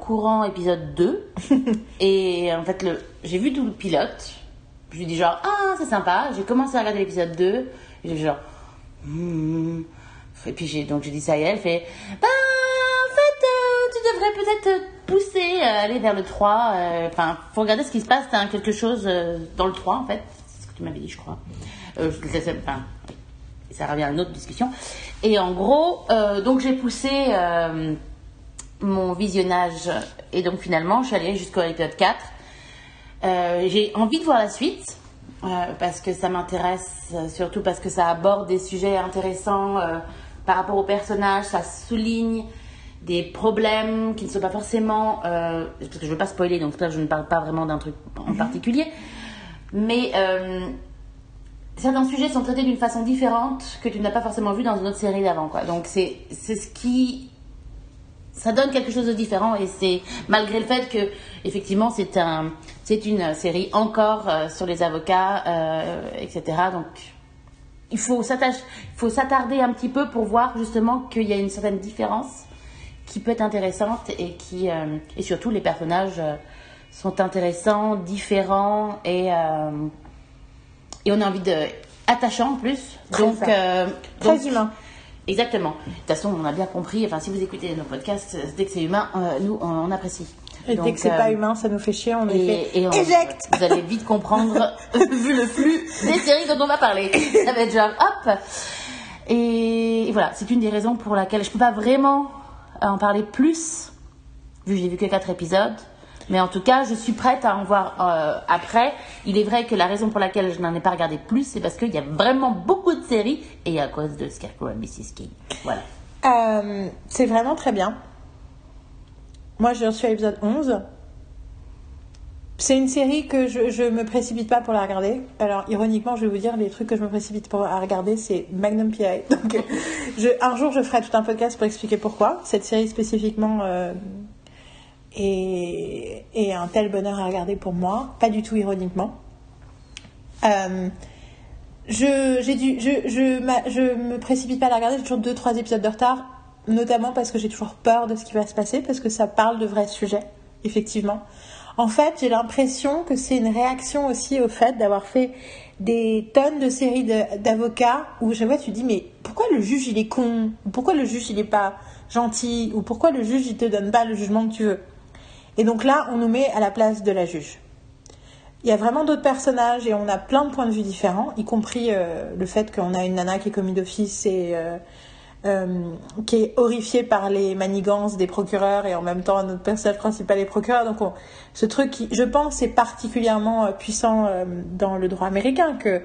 courant épisode 2. et en fait, le... j'ai vu tout le pilote. Je lui dis genre, ah, c'est sympa. J'ai commencé à regarder l'épisode 2. Et j'ai genre, hmm. Et puis j'ai, donc j'ai dit ça et elle fait, bah, euh, tu devrais peut-être pousser, euh, aller vers le 3. Euh, enfin, faut regarder ce qui se passe. T'as quelque chose dans le 3, en fait. C'est ce que tu m'avais dit, je crois. enfin, ça revient à une autre discussion. Et en gros, donc j'ai poussé mon visionnage. Et donc finalement, je suis allée jusqu'au épisode 4. Euh, j'ai envie de voir la suite euh, parce que ça m'intéresse, euh, surtout parce que ça aborde des sujets intéressants par rapport aux personnages, ça souligne des problèmes qui ne sont pas forcément. parce que je ne veux pas spoiler, donc là je ne parle pas vraiment d'un truc en mhm. particulier. Mais certains sujets sont traités d'une façon différente que tu n'as pas forcément vu dans une autre série d'avant. Donc c'est ce qui ça donne quelque chose de différent et c'est malgré le fait que effectivement c'est un c'est une série encore euh, sur les avocats euh, etc donc il faut s'attacher il faut s'attarder un petit peu pour voir justement qu'il y a une certaine différence qui peut être intéressante et qui euh, et surtout les personnages sont intéressants différents et et on a envie de attachant en plus donc, très humain Exactement. De toute façon, on a bien compris. Enfin, si vous écoutez nos podcasts, dès que c'est humain, euh, nous, on, apprécie. Et dès que c'est pas euh, humain, ça nous fait chier, on est fait éjecte. Vous allez vite comprendre, vu le flux des séries dont on va parler. Ça va être genre, hop. Et, voilà, c'est une des raisons pour laquelle je peux pas vraiment en parler plus, vu que j'ai vu que quatre épisodes. Mais en tout cas, je suis prête à en voir euh, après. Il est vrai que la raison pour laquelle je n'en ai pas regardé plus, c'est parce qu'il y a vraiment beaucoup de séries et à cause de Scarecrow et Mrs. King. Voilà. Euh, c'est vraiment très bien. Moi, je suis à l'épisode 11. C'est une série que je ne me précipite pas pour la regarder. Alors, ironiquement, je vais vous dire, les trucs que je me précipite pour la regarder, c'est Magnum P.I. Donc, je, un jour, je ferai tout un podcast pour expliquer pourquoi. Cette série spécifiquement euh, et, un tel bonheur à regarder pour moi, pas du tout ironiquement. Euh, je, j'ai je, je, je me précipite pas à la regarder, j'ai toujours deux, trois épisodes de retard, notamment parce que j'ai toujours peur de ce qui va se passer, parce que ça parle de vrais sujets, effectivement. En fait, j'ai l'impression que c'est une réaction aussi au fait d'avoir fait des tonnes de séries d'avocats où chaque fois tu dis mais pourquoi le juge il est con? Ou Pourquoi le juge il est pas gentil? Ou pourquoi le juge il te donne pas le jugement que tu veux? Et donc là, on nous met à la place de la juge. Il y a vraiment d'autres personnages et on a plein de points de vue différents, y compris euh, le fait qu'on a une nana qui est commis d'office et euh, euh, qui est horrifiée par les manigances des procureurs et en même temps notre personnage principal est procureur. Donc on- ce truc qui, je pense, est particulièrement euh, puissant euh, dans le droit américain que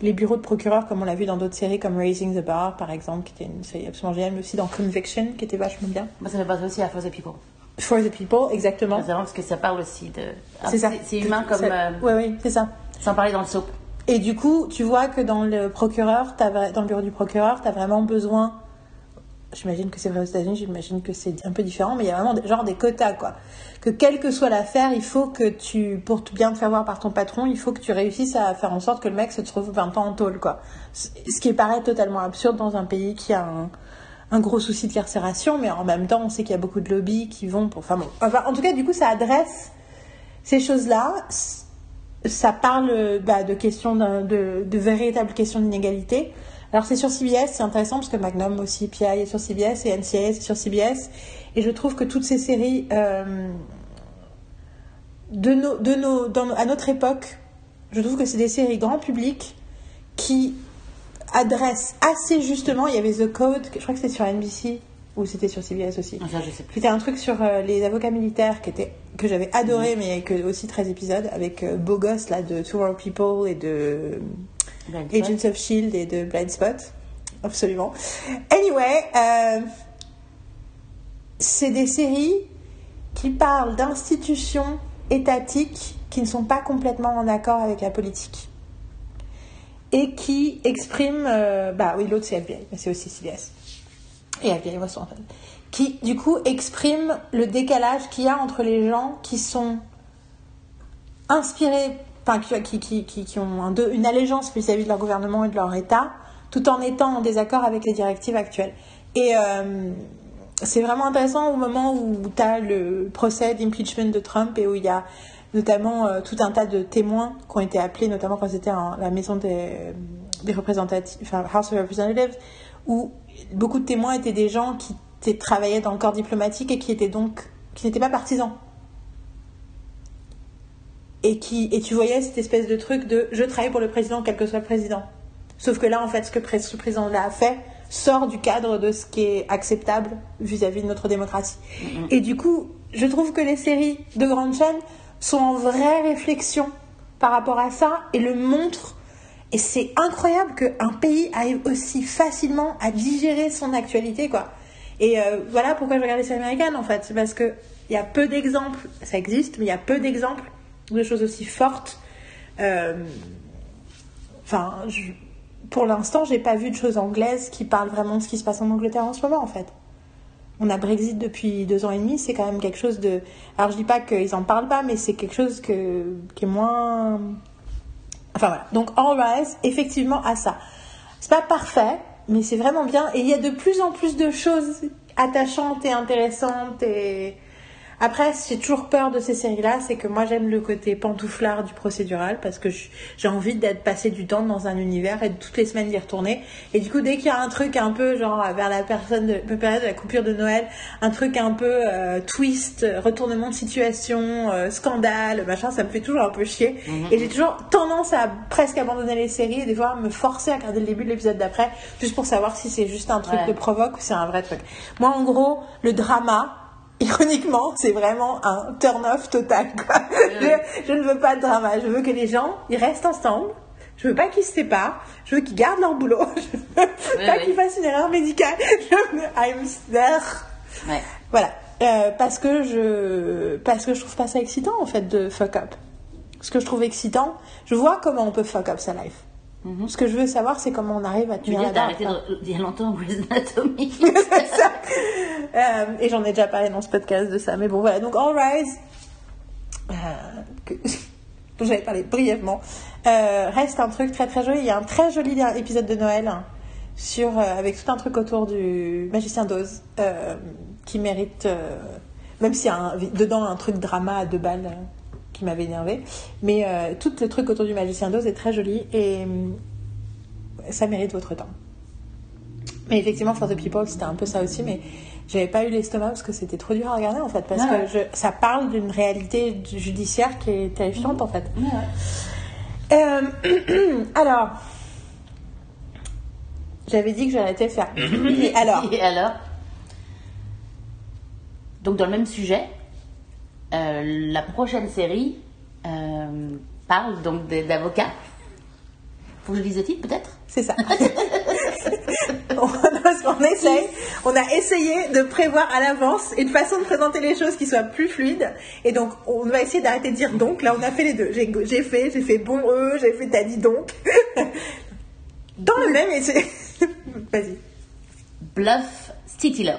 les bureaux de procureurs, comme on l'a vu dans d'autres séries comme Raising the Bar par exemple, qui était une série absolument géniale, mais aussi dans Conviction qui était vachement bien. Moi, ça me passe aussi à For the People. For the People, exactement. Parce que ça parle aussi de. Ah, C'est ça. C'est humain comme. Euh, Oui, oui, c'est ça. sans parler dans le soap. Et du coup, tu vois que dans le procureur, dans le bureau du procureur, tu as vraiment besoin. J'imagine que c'est vrai aux États-Unis, j'imagine que c'est un peu différent, mais il y a vraiment des- genre des quotas, quoi. Que quelle que soit l'affaire, il faut que tu, pour bien te faire voir par ton patron, il faut que tu réussisses à faire en sorte que le mec se trouve 20 ans en tôle, quoi. Ce qui paraît totalement absurde dans un pays qui a un, gros souci de carcération, mais en même temps, on sait qu'il y a beaucoup de lobbies qui vont pour. Enfin bon. En tout cas, du coup, ça adresse ces choses-là. Ça parle bah, de questions de, véritables questions d'inégalité. Alors c'est sur CBS, c'est intéressant parce que Magnum aussi, PI est sur CBS et NCIS est sur CBS. Et je trouve que toutes ces séries, euh, de nos, de nos, à notre époque, je trouve que c'est des séries grand public qui adressent assez justement. Il y avait The Code, je crois que c'était sur NBC ou c'était sur CBS aussi. Ah, Ça, je sais plus. C'était un truc sur euh, les avocats militaires qui était, que j'avais adoré, mais que aussi 13 épisodes, avec euh, Beau Gosse là, de Tomorrow People et de Blind Spot. Agents of Shield et de Blind Spot. Absolument. Anyway, euh, c'est des séries qui parlent d'institutions étatiques qui ne sont pas complètement en accord avec la politique. Et qui expriment. euh, bah oui, l'autre c'est FBI, mais c'est aussi CBS. Et en fait. Qui, du coup, exprime le décalage qu'il y a entre les gens qui sont inspirés, enfin, qui, qui, qui, qui, ont une allégeance vis-à-vis de leur gouvernement et de leur État, tout en étant en désaccord avec les directives actuelles. Et euh, c'est vraiment intéressant au moment où tu as le procès d'impeachment de Trump et où il y a notamment euh, tout un tas de témoins qui ont été appelés, notamment quand c'était à la maison des, des représentatifs, enfin House of Representatives, où beaucoup de témoins étaient des gens qui travaillaient dans le corps diplomatique et qui étaient donc qui n'étaient pas partisans. Et qui et tu voyais cette espèce de truc de je travaille pour le président quel que soit le président sauf que là en fait ce que ce président là a fait sort du cadre de ce qui est acceptable vis-à-vis de notre démocratie. Et du coup je trouve que les séries de grandes chaînes sont en vraie réflexion par rapport à ça et le montrent et c'est incroyable qu'un pays arrive aussi facilement à digérer son actualité, quoi. Et euh, voilà pourquoi je regarde les séries américaines, en fait. C'est parce que il y a peu d'exemples, ça existe, mais il y a peu d'exemples de choses aussi fortes. Euh, Enfin, je- pour l'instant, j'ai pas vu de choses anglaises qui parlent vraiment de ce qui se passe en Angleterre en ce moment, en fait. On a Brexit depuis deux ans et demi, c'est quand même quelque chose de. Alors je dis pas qu'ils en parlent pas, mais c'est quelque chose que... qui est moins. Enfin voilà. Donc All Rise, effectivement, à ça. C'est pas parfait, mais c'est vraiment bien. Et il y a de plus en plus de choses attachantes et intéressantes. Et après, j'ai toujours peur de ces séries-là, c'est que moi j'aime le côté pantouflard du procédural parce que j'ai envie d'être passé du temps dans un univers et de toutes les semaines d'y retourner. Et du coup, dès qu'il y a un truc un peu genre vers la personne de, période de la coupure de Noël, un truc un peu euh, twist, retournement de situation, euh, scandale, machin, ça me fait toujours un peu chier. Et j'ai toujours tendance à presque abandonner les séries et des fois me forcer à regarder le début de l'épisode d'après juste pour savoir si c'est juste un truc Ouais. de provoque ou c'est un vrai truc. Moi, en gros, le drama, ironiquement, c'est vraiment un turn-off total. quoi. Je, je ne veux pas de drama. Je veux que les gens, ils restent ensemble. Je veux pas qu'ils se séparent. Je veux qu'ils gardent leur boulot. Je veux pas qu'ils fassent une erreur médicale. Je veux, I'm there. Ouais. Voilà. Euh, parce que je parce que je trouve pas ça excitant en fait de fuck up. Ce que je trouve excitant, je vois comment on peut fuck up sa life. Ce que je veux savoir, c'est comment on arrive à Tu veux tenir dire, la barre. de dire longtemps Grey's Anatomy. C'est ça. Euh, et j'en ai déjà parlé dans ce podcast de ça. Mais bon, voilà. Donc, All Rise. euh, que- dont j'avais parlé brièvement, euh, reste un truc très très joli. Il y a un très joli épisode de Noël sur, euh, avec tout un truc autour du magicien d'Oz qui mérite, même s'il y a dedans un truc drama à deux balles qui m'avait énervé, mais tout le truc autour du magicien d'Oz est très joli et ça mérite votre temps. Mais effectivement, For the People, c'était un peu ça aussi, mais j'avais pas eu l'estomac parce que c'était trop dur à regarder en fait, parce Ouais. que je, ça parle d'une réalité judiciaire qui est terrifiante en fait. Euh, alors, j'avais dit que j'arrêtais faire. Et alors, Et alors? Donc, dans le même sujet, euh, la prochaine série euh, parle donc d'avocats. Faut que je lise le titre, peut-être? C'est ça. On- Parce qu'on essaye, on a essayé de prévoir à l'avance une façon de présenter les choses qui soit plus fluide. Et donc, on va essayer d'arrêter de dire donc. Là, on a fait les deux. J'ai fait, j'ai fait bon eux, j'ai fait t'as dit donc. Dans le même essai. Vas-y. Bluff City Law.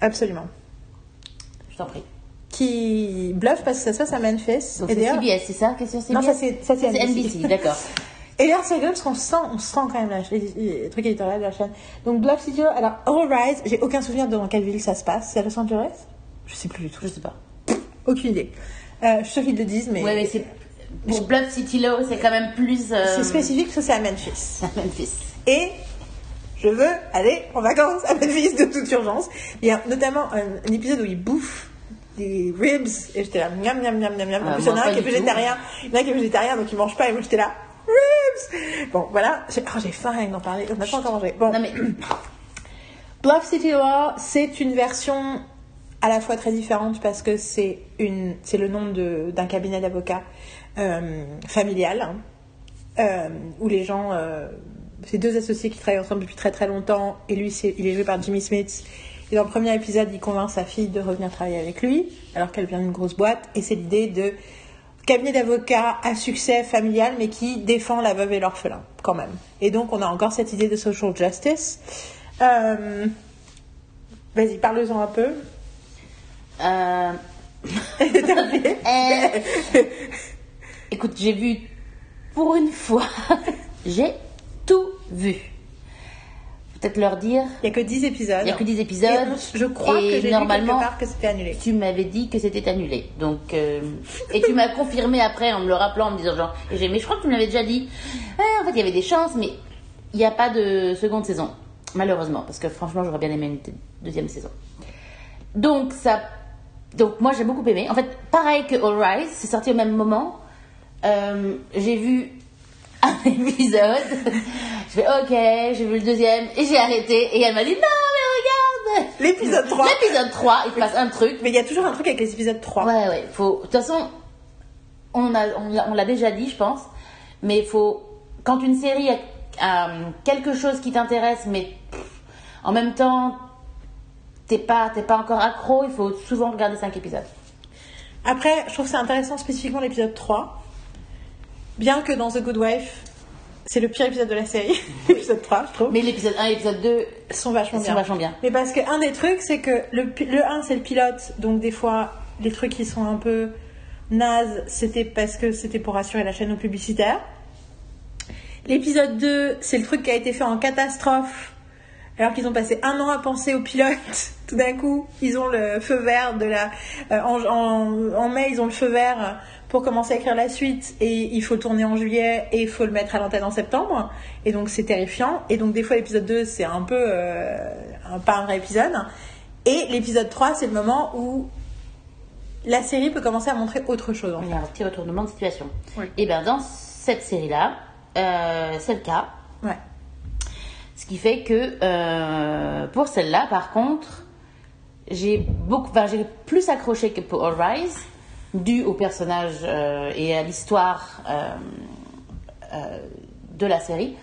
Absolument. Je t'en prie. Qui bluffe parce que ça se passe à Memphis. Donc, c'est CBS, c'est ça? Question CBS Non, ça, c'est- ça, c'est NBC. NBC, d'accord. Et rigolo parce qu'on sent, on sent quand même la, les, les trucs éditoriaux de la chaîne. Donc, Black City, alors, All Rise, j'ai aucun souvenir de dans quelle ville ça se passe. C'est à Los Angeles Je sais plus du tout. Je sais pas. Aucune idée. Euh, je suis sûre qu'ils le disent, mais, Ouais, mais c'est. Pour Bluff City Law, c'est quand même plus. euh, c'est spécifique parce que c'est à Memphis. à Memphis. Et je veux aller en vacances à Memphis de toute urgence. Il y a notamment un, un épisode où ils bouffent des ribs et j'étais là miam miam miam miam miam. En Ah, plus, il y en a un qui est végétarien, il y en a un qui est végétarien donc il mange pas et moi j'étais là ribs. Bon voilà, j'ai oh, j'ai faim d'en parler. On n'a pas encore mangé. Bon. Non, mais. Bluff City Law, c'est une version à la fois très différente parce que c'est une, c'est le nom de- d'un cabinet d'avocats euh, familial hein, euh, où les gens, euh, c'est deux associés qui travaillent ensemble depuis très très longtemps et lui, il est joué par Jimmy Smith. Et dans le premier épisode, il convainc sa fille de revenir travailler avec lui alors qu'elle vient d'une grosse boîte et c'est l'idée de cabinet d'avocats à succès familial mais qui défend la veuve et l'orphelin quand même. Et donc on a encore cette idée de social justice. Euh, Vas-y, parle-en un peu. Euh, euh, Écoute, j'ai vu pour une fois, j'ai tout vu. Peut-être leur dire, Il n'y a que 10 épisodes. il n'y a que 10 épisodes. Et je crois et que normalement, lu quelque part que c'était annulé. tu m'avais dit que c'était annulé. Donc, euh, et tu m'as confirmé après en me le rappelant, en me disant genre, j'ai, mais je crois que tu me l'avais déjà dit. En fait, il y avait des chances, mais il n'y a pas de seconde saison, malheureusement, parce que franchement, j'aurais bien aimé une deuxième saison. Donc ça, donc moi j'ai beaucoup aimé. En fait, pareil que All Rise, c'est sorti au même moment. Euh, j'ai vu un épisode. je fais ok, j'ai vu le deuxième et j'ai arrêté. Et elle m'a dit non mais regarde. L'épisode 3. L'épisode 3, il se passe un truc. Mais il y a toujours un truc avec les épisodes 3. Ouais, ouais, faut. De toute façon, on a, on l'a, déjà dit, je pense, mais il faut. Quand une série a, a, euh, quelque chose qui t'intéresse, mais pff, en même temps, t'es pas, t'es pas encore accro, il faut souvent regarder 5 épisodes. Après, je trouve que c'est intéressant spécifiquement l'épisode 3. Bien que dans The Good Wife, c'est le pire épisode de la série, l'épisode 3, je trouve. Mais l'épisode 1 et l'épisode 2 sont vachement sont bien. vachement bien. Mais parce qu'un des trucs, c'est que le, le 1, c'est le pilote, donc des fois, les trucs qui sont un peu nazes, c'était parce que c'était pour assurer la chaîne aux publicitaires. L'épisode 2, c'est le truc qui a été fait en catastrophe, alors qu'ils ont passé un an à penser au pilote. Tout d'un coup, ils ont le feu vert de la. euh, en, en- en mai, ils ont le feu vert pour commencer à écrire la suite, et il faut le tourner en juillet, et il faut le mettre à l'antenne en septembre. Et donc, c'est terrifiant. Et donc, des fois, l'épisode 2, c'est un peu. euh, un, pas un vrai épisode. Et l'épisode 3, c'est le moment où la série peut commencer à montrer autre chose. en. Il y a un petit retournement de situation. Oui. Et bien dans cette série-là, euh, c'est le cas. Ouais. Ce qui fait que euh, pour celle-là, par contre, j'ai beaucoup, enfin, j'ai plus accroché que pour All Rise, dû au personnage euh, et à l'histoire euh, euh, de la série,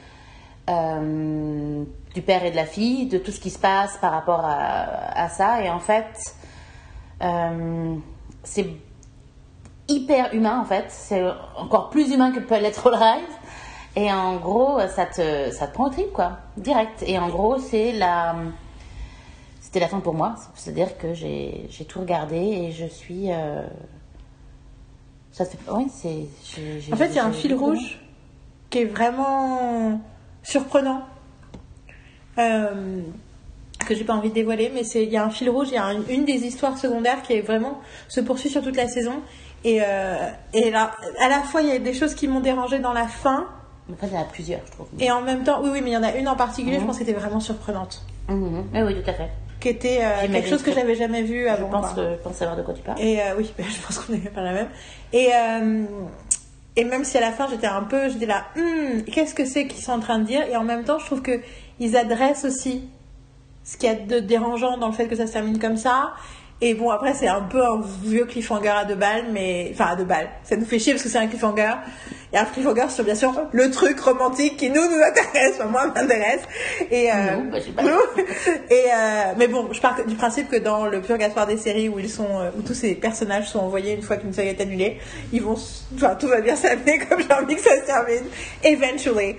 du père et de la fille, de tout ce qui se passe par rapport à, à ça. Et en fait, c'est hyper humain en fait. C'est encore plus humain que peut l'être All Rise. Et en gros, ça te, ça te prend au trip, quoi, direct. Et en gros, c'est la. C'était la fin pour moi. C'est-à-dire que j'ai tout regardé et je suis. Ça. Oui, c'est. En fait, il y a un fil rouge qui est vraiment surprenant. Euh, que j'ai pas envie de dévoiler, mais c'est il y a un fil rouge, il y a un- une des histoires secondaires qui est vraiment se poursuit sur toute la saison. Et, euh, et là, à la fois, il y a des choses qui m'ont dérangé dans la fin, En fait, il y en a plusieurs, je trouve. et en même temps, oui, oui, mais il y en a une en particulier, je Mhm. pense que c'était vraiment surprenante. Oui, oui, tout à fait. Qui était euh, quelque chose que j'avais jamais vu Je avant. pense, quoi. que, je pense savoir de quoi tu parles. Et euh, oui, je pense qu'on n'est pas la même. Et, euh, et même si à la fin j'étais un peu, j'étais là, Hmm, qu'est-ce que c'est qu'ils sont en train de dire? Et en même temps, je trouve que ils adressent aussi ce qu'il y a de dérangeant dans le fait que ça se termine comme ça. Et bon, après, c'est un peu un vieux cliffhanger à deux balles, mais. Enfin, à deux balles. Ça nous fait chier parce que c'est un cliffhanger. Et un cliffhanger sur, bien sûr, le truc romantique qui nous, nous intéresse. Enfin, moi, m'intéresse. Et. euh, bah, pas. Et euh, mais bon, je pars du principe que dans le purgatoire des séries où ils sont, euh, où tous ces personnages sont envoyés une fois qu'une série est annulée, ils vont, enfin tout va bien s'amener comme j'ai envie que ça se termine, eventually.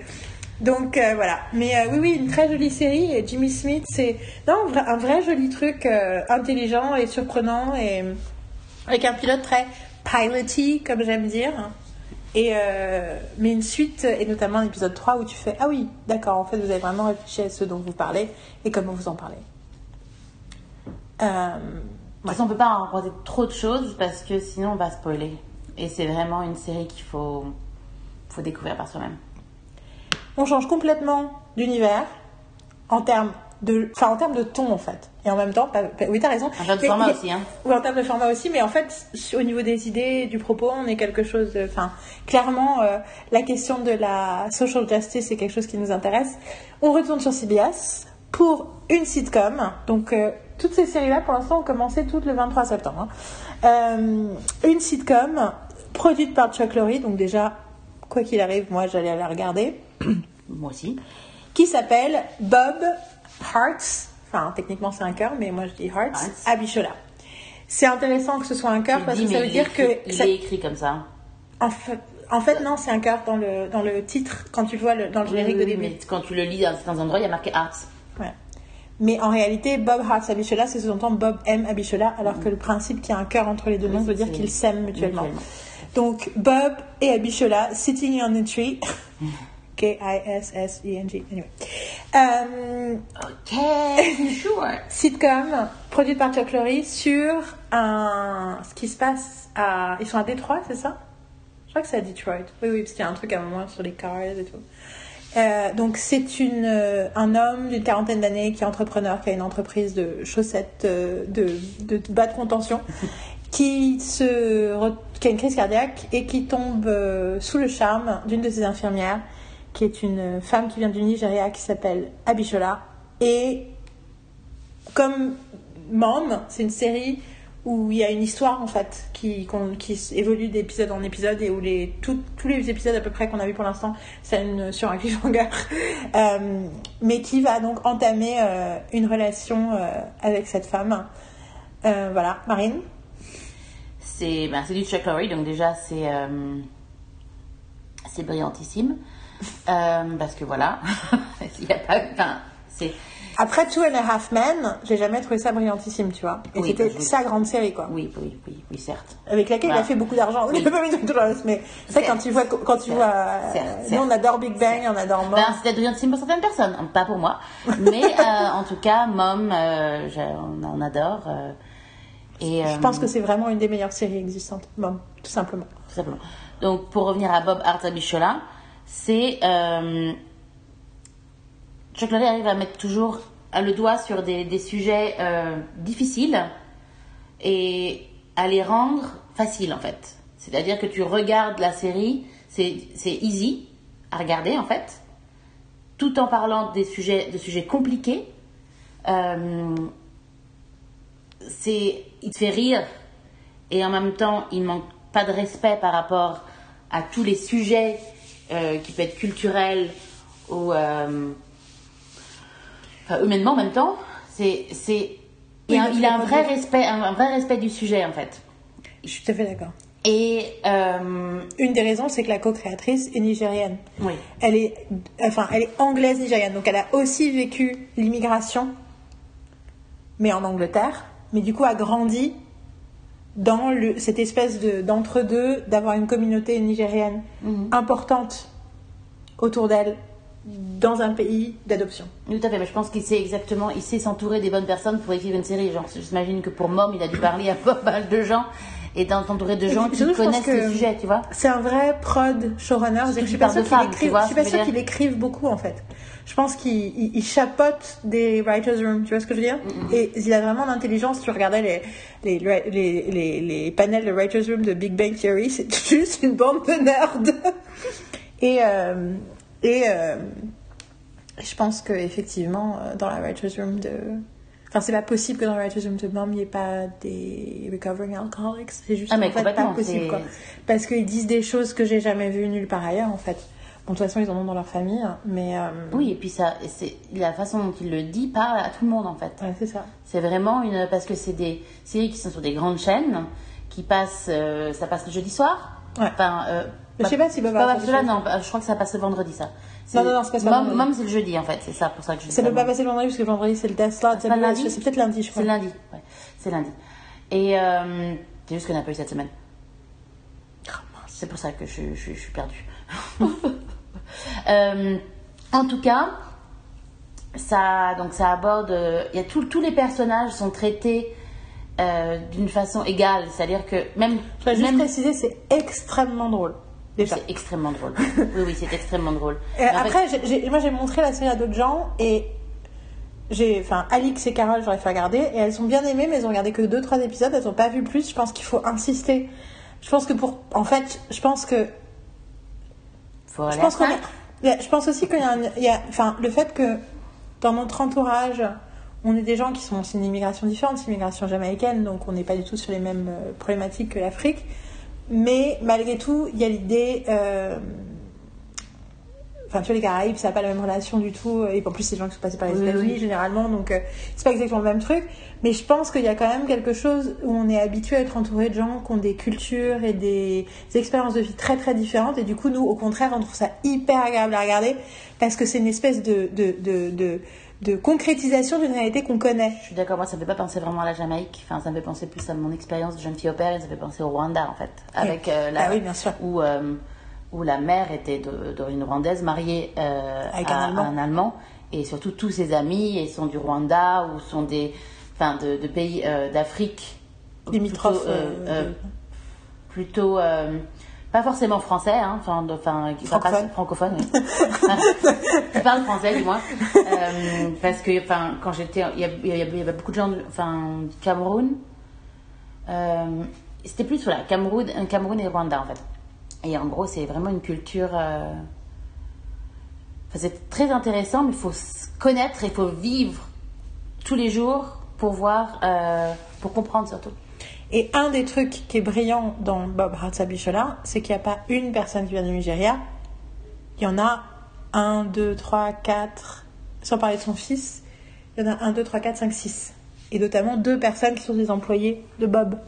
Donc euh, voilà. Mais euh, oui, oui, une très jolie série. Jimmy Smith, c'est non un vrai, joli truc, euh, intelligent et surprenant et avec un pilote très piloty, comme j'aime dire. Et mais une suite, et notamment l'épisode 3 où tu fais Ah oui, d'accord, en fait, vous avez vraiment réfléchi à ce dont vous parlez et comment vous en parlez. Euh, De toute façon, on peut pas en raconter trop de choses parce que sinon on va spoiler. Et c'est vraiment une série qu'il faut, faut découvrir par soi-même. On change complètement d'univers en termes de, enfin, en termes de ton en fait. Et en même temps, pas- pas- oui, t'as raison. En termes de format mais- aussi, hein. Oui, en termes de format aussi, mais en fait, au niveau des idées, du propos, on est quelque chose. de- Enfin, clairement, euh, la question de la social justice est quelque chose qui nous intéresse. On retourne sur CBS pour une sitcom. Donc, euh, toutes ces séries-là, pour l'instant, ont commencé toutes le 23 septembre. hein. Euh, une sitcom produite par Chuck Lorre, donc déjà, quoi qu'il arrive, moi, j'allais la regarder Moi aussi. qui s'appelle Bob Hearts. Enfin, techniquement, c'est un cœur, mais moi je dis Hearts. Hearts. Abichola. C'est intéressant que ce soit un cœur parce que ça veut dire que. Il ça- est écrit comme ça. En, fait, en fait, non, c'est un cœur dans le, dans le titre, quand tu vois le- dans le générique Oui, début. mais quand tu le lis dans certains endroits, il y a marqué Arts. Ouais. Mais en réalité, Bob Hearts Abichola, c'est sous-entend Bob M Abichola, alors que le principe qu'il y a un cœur entre les deux Oui, noms veut dire qu'ils s'aiment mutuellement. Donc, Bob et Abichola, sitting on a tree. K-I-S-S-E-N-G. Anyway. Euh, Ok, sure? sitcom produite par Chuck Lorre sur un ce qui se passe à ils sont à Détroit c'est ça? Je crois que c'est à Detroit oui oui parce qu'il y a un truc à un moment sur les cars et tout Euh, donc c'est une euh, un homme d'une quarantaine d'années qui est entrepreneur qui a une entreprise de chaussettes euh, de, de bas de contention qui se qui a une crise cardiaque et qui tombe sous le charme d'une de ses infirmières qui est une femme qui vient du Nigeria qui s'appelle Abishola et comme Mom, c'est une série où il y a une histoire en fait qui, qui évolue d'épisode en épisode et où les, tous les épisodes à peu près qu'on a vu pour l'instant, c'est sur un cliffhanger, Euh, mais qui va donc entamer euh, une relation euh, avec cette femme. Euh, voilà, Marine? C'est ben, du Chuck Lorre, donc déjà c'est c'est brillantissime. Euh, parce que voilà, il y a pas. Enfin, c'est. Après Two and a Half Men, j'ai jamais trouvé ça brillantissime, tu vois. Et Oui, c'était sa grande série, quoi. Oui, oui, oui, oui, certes. Avec laquelle il a fait beaucoup d'argent. oui. Mais c'est vrai, quand tu vois, quand tu vois, certes, nous on adore Big Bang, on adore Mom. Ben, c'était brillantissime pour certaines personnes, pas pour moi. Mais euh, en tout cas, Mom, euh, on, on adore. euh, et, Je pense que c'est vraiment une des meilleures séries existantes, Mom, tout simplement. Tout simplement. Donc, pour revenir à Bob Hart Abichola, c'est. Euh, Chuck Lorre arrive à mettre toujours le doigt sur des, des sujets euh, difficiles et à les rendre faciles en fait. C'est-à-dire que tu regardes la série, c'est easy à regarder en fait, tout en parlant des sujets, de sujets compliqués. Euh, c'est, il te fait rire et en même temps, il manque pas de respect par rapport à tous les sujets euh, qui peuvent être culturels ou euh, enfin, humainement en même temps. C'est, c'est, il, Oui, a, mais il a un vrai respect, un, un vrai respect du sujet en fait. Je suis tout à fait d'accord. Et euh, Une des raisons, c'est que la co-créatrice est nigérienne. oui, Elle est, enfin, elle est anglaise nigérienne, donc elle a aussi vécu l'immigration, mais en Angleterre, mais du coup a grandi dans le, cette espèce de, d'entre-deux, d'avoir une communauté nigérienne Mhm. importante autour d'elle dans un pays d'adoption. Tout à fait, mais je pense qu'il sait exactement, il sait s'entourer des bonnes personnes pour écrire une série. Genre, j'imagine que pour Mom, il a dû parler à pas mal de gens et d'entourer de gens qui connaissent le sujet, tu vois. C'est un vrai prod showrunner. Je suis pas sûre qu'il écrive, qu'il écrive beaucoup en fait. Je pense qu'il il, il chapeaute des writers' rooms, tu vois ce que je veux dire? Et il a vraiment l'intelligence. Tu regardais les, les, les, les, les panels de writers' room de Big Bang Theory, c'est juste une bande de nerds. et euh, et euh, je pense que effectivement euh, dans la writers' room de Enfin, c'est pas possible que dans de Mom, il n'y ait pas des recovering alcoholics. C'est juste Ah, mais en fait, impossible, c'est- quoi. Parce qu'ils disent des choses que j'ai jamais vues nulle part ailleurs, en fait. Bon, de toute façon, ils en ont dans leur famille, hein, mais... euh, Oui, et puis ça, c'est la façon dont il le dit parle à tout le monde en fait. ouais, c'est ça. C'est vraiment une parce que c'est des séries qui sont sur des grandes chaînes qui passent, euh, ça passe le jeudi soir. Ouais. Enfin, euh, Je sais pas si Bob Marley, je sais. non, je crois que ça passe le vendredi ça. Non, non, non, c'est pas ça, Mom. Mom, c'est le jeudi en fait, c'est ça pour ça que je Ça peut pas passer le vendredi, parce que le vendredi, c'est le test slot. C'est peut-être lundi, je crois. C'est lundi, ouais, c'est lundi. Et euh, c'est juste qu'on n'a pas eu cette semaine. C'est pour ça que je, je- je suis perdue. Euh, en tout cas, ça, donc ça aborde. Il y a tout- tous les personnages sont traités euh, d'une façon égale, c'est-à-dire que même, Je juste même préciser, c'est extrêmement drôle. C'est extrêmement drôle. oui, oui, c'est extrêmement drôle. Et après, moi j'ai montré la série à d'autres gens et j'ai, enfin, Alix et Carole, j'aurais fait regarder et elles sont bien aimées, mais elles ont regardé que 2-3 épisodes, elles ont pas vu plus. Je pense qu'il faut insister. Je pense que pour, en fait, je pense que, faut je pense qu'on, je pense aussi qu'il a, y a, enfin, le fait que dans notre entourage, on est des gens qui sont, c'est une immigration différente, c'est une immigration jamaïcaine, donc on n'est pas du tout sur les mêmes euh, problématiques que l'Afrique. Mais malgré tout, il y a l'idée, euh, Enfin, tu vois, les Caraïbes, ça n'a pas la même relation du tout. Et en plus, c'est des gens qui sont passés par les Oui, États-Unis, oui. généralement. Donc, euh, c'est pas exactement le même truc. Mais je pense qu'il y a quand même quelque chose où on est habitué à être entouré de gens qui ont des cultures et des, des expériences de vie très, très différentes. Et du coup, nous, au contraire, on trouve ça hyper agréable à regarder parce que c'est une espèce de, de, de, de, de concrétisation d'une réalité qu'on connaît. Je suis d'accord, moi ça me fait pas penser vraiment à la Jamaïque, enfin ça me fait penser plus à mon expérience de jeune fille au père et ça me fait penser au Rwanda en fait. Avec euh, la, Ah oui, bien sûr. Où, euh, où la mère était d'origine rwandaise, mariée euh, Avec à, un Allemand. à un Allemand, et surtout tous ses amis et sont du Rwanda ou sont des, enfin de, de pays d'Afrique. Limitrophes. plutôt, euh, euh, euh, euh, pas forcément français, hein, enfin, enfin, qui- enfin, pas- Francophone. francophone, oui. qui parle français du moins, Euh, parce que, enfin, quand j'étais, il y, avait beaucoup de gens, du- enfin, du Cameroun. Euh, C'était plus voilà, Cameroun, Cameroun et Rwanda en fait. Et en gros, c'est vraiment une culture. euh, enfin, c'est très intéressant, mais il faut se connaître, il faut vivre tous les jours pour voir, euh, pour comprendre surtout. Et un des trucs qui est brillant dans Bob Hatzabichola, c'est qu'il n'y a pas une personne qui vient du Nigeria. Il y en a un, deux, trois, quatre. Sans parler de son fils, il y en a un, deux, trois, quatre, cinq, six. Et notamment deux personnes qui sont des employés de Bob.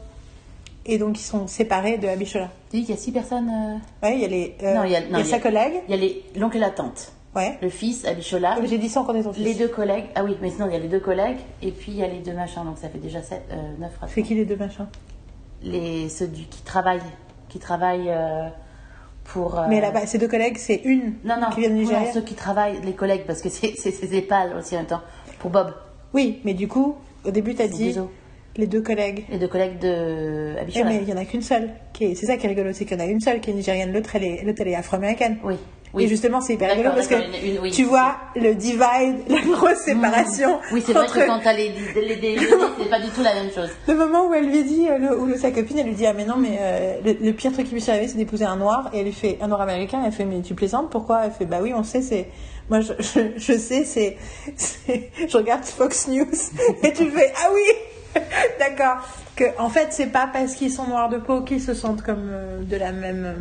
Et donc, ils sont séparés de Abichola. Tu dis qu'il y a six personnes. euh, Ouais, il y a, les, euh, Non, il y a- y y sa a- collègue. Il y a les- l'oncle et la tante, Ouais. le fils, Abichola, J'ai dit sans compter ton fils. les deux collègues. Ah oui, mais sinon il y a les deux collègues et puis il y a les deux machins, donc ça fait déjà sept, euh, neuf C'est pratiquement. qui les deux machins? Les ceux du, qui travaillent, qui travaillent euh, pour. euh, Mais là-bas, ces deux collègues, c'est une Non, non, qui vient du non, Nigeria. ceux qui travaillent, les collègues, parce que c'est c'est épales aussi en même temps. Pour Bob, Oui, mais du coup, au début, tu as dit les deux collègues. les deux collègues de Eh, Abichola. mais il n'y en a qu'une seule. C'est ça qui est rigolo, c'est qu'il y en a une seule qui est nigérienne, l'autre elle est, est afro-américaine. Oui, oui. Et justement, c'est hyper rigolo parce que une- oui, tu vois le divide, la grosse séparation. Oui, c'est vrai entre que quand t'as les, les, les, les- c'est pas du tout la même chose. le moment où elle lui dit, euh, le- où le- sa copine, elle lui dit Ah, mais non, mais euh, le, le pire truc qui lui soit arrivé, c'est d'épouser un noir. Et elle lui fait Un noir américain. Elle fait Mais tu plaisantes? Pourquoi? Elle fait Bah oui, on sait, c'est. Moi, je, je, je sais, c'est. c'est- Je regarde Fox News. Et tu fais Ah oui D'accord. Que, en fait, c'est pas parce qu'ils sont noirs de peau qu'ils se sentent comme euh, de la même euh,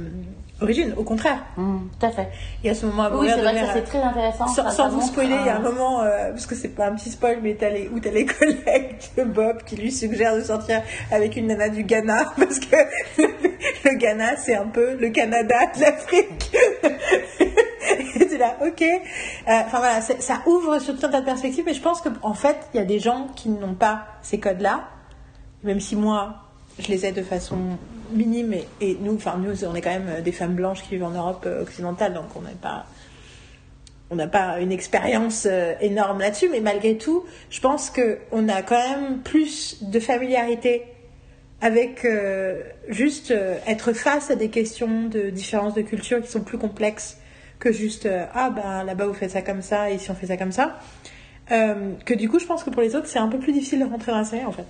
origine. Au contraire. Hum, tout à fait. Il y a ce moment à Oui, c'est vrai que ça c'est très intéressant. sans, vous spoiler, il y a un un- moment, euh, parce que c'est pas un petit spoil, mais t'as les, où t'as les collègues de Bob qui lui suggèrent de sortir avec une nana du Ghana, parce que le, Ghana, c'est un peu le Canada de l'Afrique. Et tu là, ok. Euh, Enfin voilà, ça ouvre sur tout un tas de perspectives, mais je pense qu'en fait, il y a des gens qui n'ont pas ces codes-là, même si moi, je les ai de façon minime et, nous, enfin nous, on est quand même des femmes blanches qui vivent en Europe euh, occidentale, donc on n'est pas, on n'a pas une expérience euh, énorme là-dessus, mais malgré tout, je pense que on a quand même plus de familiarité avec euh, juste euh, être face à des questions de différence de culture qui sont plus complexes que juste euh, ah ben là-bas vous faites ça comme ça et ici on fait ça comme ça. Euh, que du coup, je pense que pour les autres, c'est un peu plus difficile de rentrer dans la série en fait.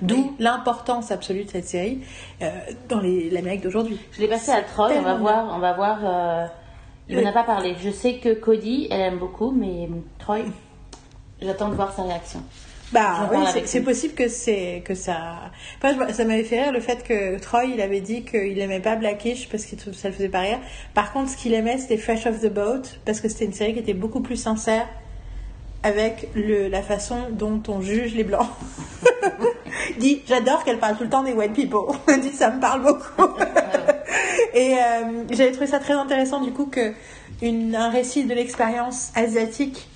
D'où l'importance absolue de cette série euh, dans l'Amérique d'aujourd'hui. Je l'ai passé à Troy, on va voir, on va voir. euh, il n'en a pas parlé. Je sais que Cody, elle aime beaucoup, mais Troy, j'attends de voir sa réaction. Bah oui, c'est- possible que c'est que ça. Enfin, ça m'avait fait rire le fait que Troy, il avait dit qu'il aimait pas Blackish parce que ça le faisait pas rire. Par contre, ce qu'il aimait, c'était Fresh Off the Boat parce que c'était une série qui était beaucoup plus sincère avec le, la façon dont on juge les blancs. Dit, j'adore qu'elle parle tout le temps des white people. Dit, ça me parle beaucoup. Et euh, j'avais trouvé ça très intéressant du coup que une, un récit de l'expérience asiatique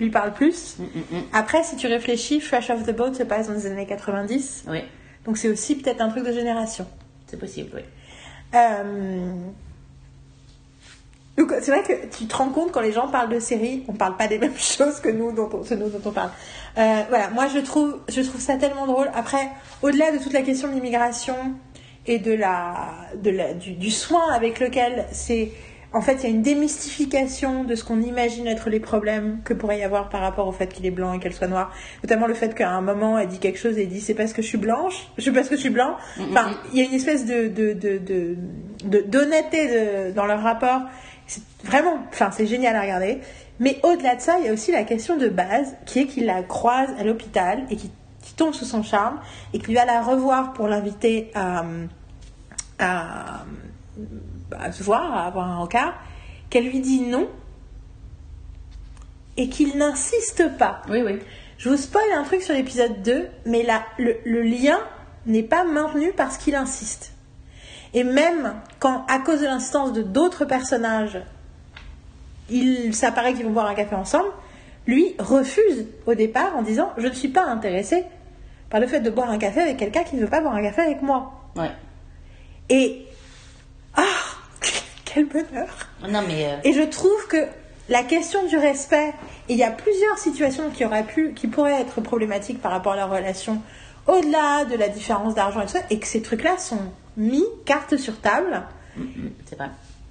lui parle plus. Mm, mm, mm. Après, si tu réfléchis, Fresh Off the Boat se passe dans les années 90, Oui, donc c'est aussi peut-être un truc de génération. c'est possible, oui. Euh, Donc c'est vrai que tu te rends compte quand les gens parlent de séries, on parle pas des mêmes choses que nous dont on, ce nous dont on parle. Euh, voilà, moi je trouve, je trouve ça tellement drôle. Après, au-delà de toute la question de l'immigration et de la, de la, du, du soin avec lequel c'est, en fait, il y a une démystification de ce qu'on imagine être les problèmes que pourrait y avoir par rapport au fait qu'il est blanc et qu'elle soit noire. Notamment le fait qu'à un moment elle dit quelque chose et elle dit c'est parce que je suis blanche, je parce que je suis blanc. Enfin, il y a une espèce de, de, de, de, de- d'honnêteté de- dans leur rapport. C'est vraiment, enfin, c'est génial à regarder. Mais au-delà de ça, il y a aussi la question de base qui est qu'il la croise à l'hôpital et qui, qui tombe sous son charme et qu'il va la revoir pour l'inviter à, à, à se voir, à avoir un rencard, qu'elle lui dit non et qu'il n'insiste pas. Oui, oui. Je vous spoil un truc sur l'épisode 2, mais là, le, le lien n'est pas maintenu parce qu'il insiste. Et même quand, à cause de l'insistance de d'autres personnages, il s'apparaît qu'ils vont boire un café ensemble, lui refuse au départ en disant Je ne suis pas intéressé par le fait de boire un café avec quelqu'un qui ne veut pas boire un café avec moi. Ouais. Et. Ah Quel bonheur Non, mais euh, et je trouve que la question du respect, il y a plusieurs situations qui auraient pu, qui pourraient être problématiques par rapport à leur relation, au-delà de la différence d'argent et tout ça, et que ces trucs-là sont mis carte sur table. Mm, mm, c'est vrai.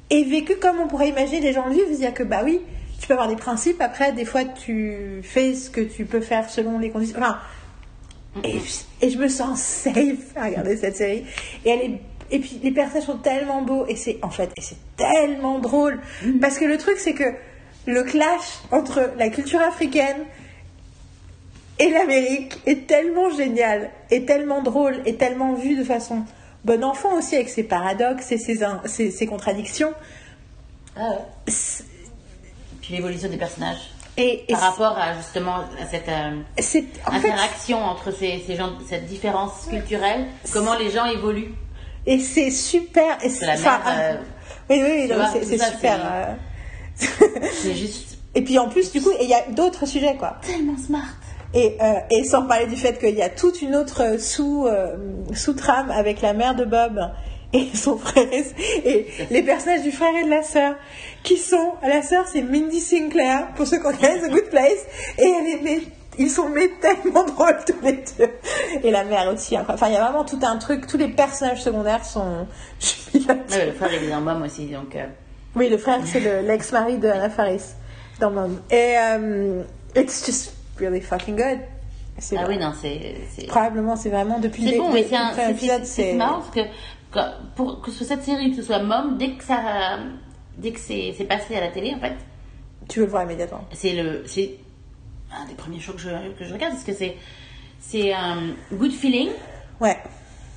et vécus comme on pourrait imaginer des gens le vivent, c'est-à-dire que bah oui, tu peux avoir des principes, après des fois tu fais ce que tu peux faire selon les conditions. Enfin, et, et je me sens safe à regarder cette série. Et elle est et puis les personnages sont tellement beaux. Et c'est en fait et c'est tellement drôle. Parce que le truc c'est que le clash entre la culture africaine et l'Amérique est tellement génial et tellement drôle et tellement vu de façon bon enfant aussi avec ses paradoxes et ses, ses, ses contradictions Ah ouais. Puis l'évolution des personnages. et, et Par rapport à justement à cette euh, fait interaction entre ces, ces gens, cette différence culturelle, comment les gens évoluent. et c'est super et C'est la enfin, mère, euh, oui oui, c'est super c'est- euh. C'est juste Et puis en plus, du coup, il y a d'autres sujets, quoi. tellement smart. Et, euh, et sans parler du fait qu'il y a toute une autre euh, sous, euh, sous-trame avec la mère de Bob et son frère et, et les personnages du frère et de la sœur qui sont la sœur c'est Mindy Sinclair pour ceux qui connaissent The Good Place et elle est mais ils sont mais tellement drôles tous les deux et la mère aussi hein. enfin il y a vraiment tout un truc tous les personnages secondaires sont je suis là- Ouais, le frère il est en mom aussi, donc euh, oui, le frère, c'est le- l'ex-mari de Anna Faris dans Mom. Et it's just really fucking good. C'est ah vrai. oui non c'est Probablement, c'est vraiment depuis c'est bon, mais c'est un- c'est- épisode, c'est c'est marrant parce que quand- pour que soit cette série, que ce soit mom, dès que ça dès que c'est passé à la télé en fait, Tu veux le voir immédiatement. c'est le c'est un des premiers shows que je, que je regarde parce que c'est c'est un good feeling Ouais.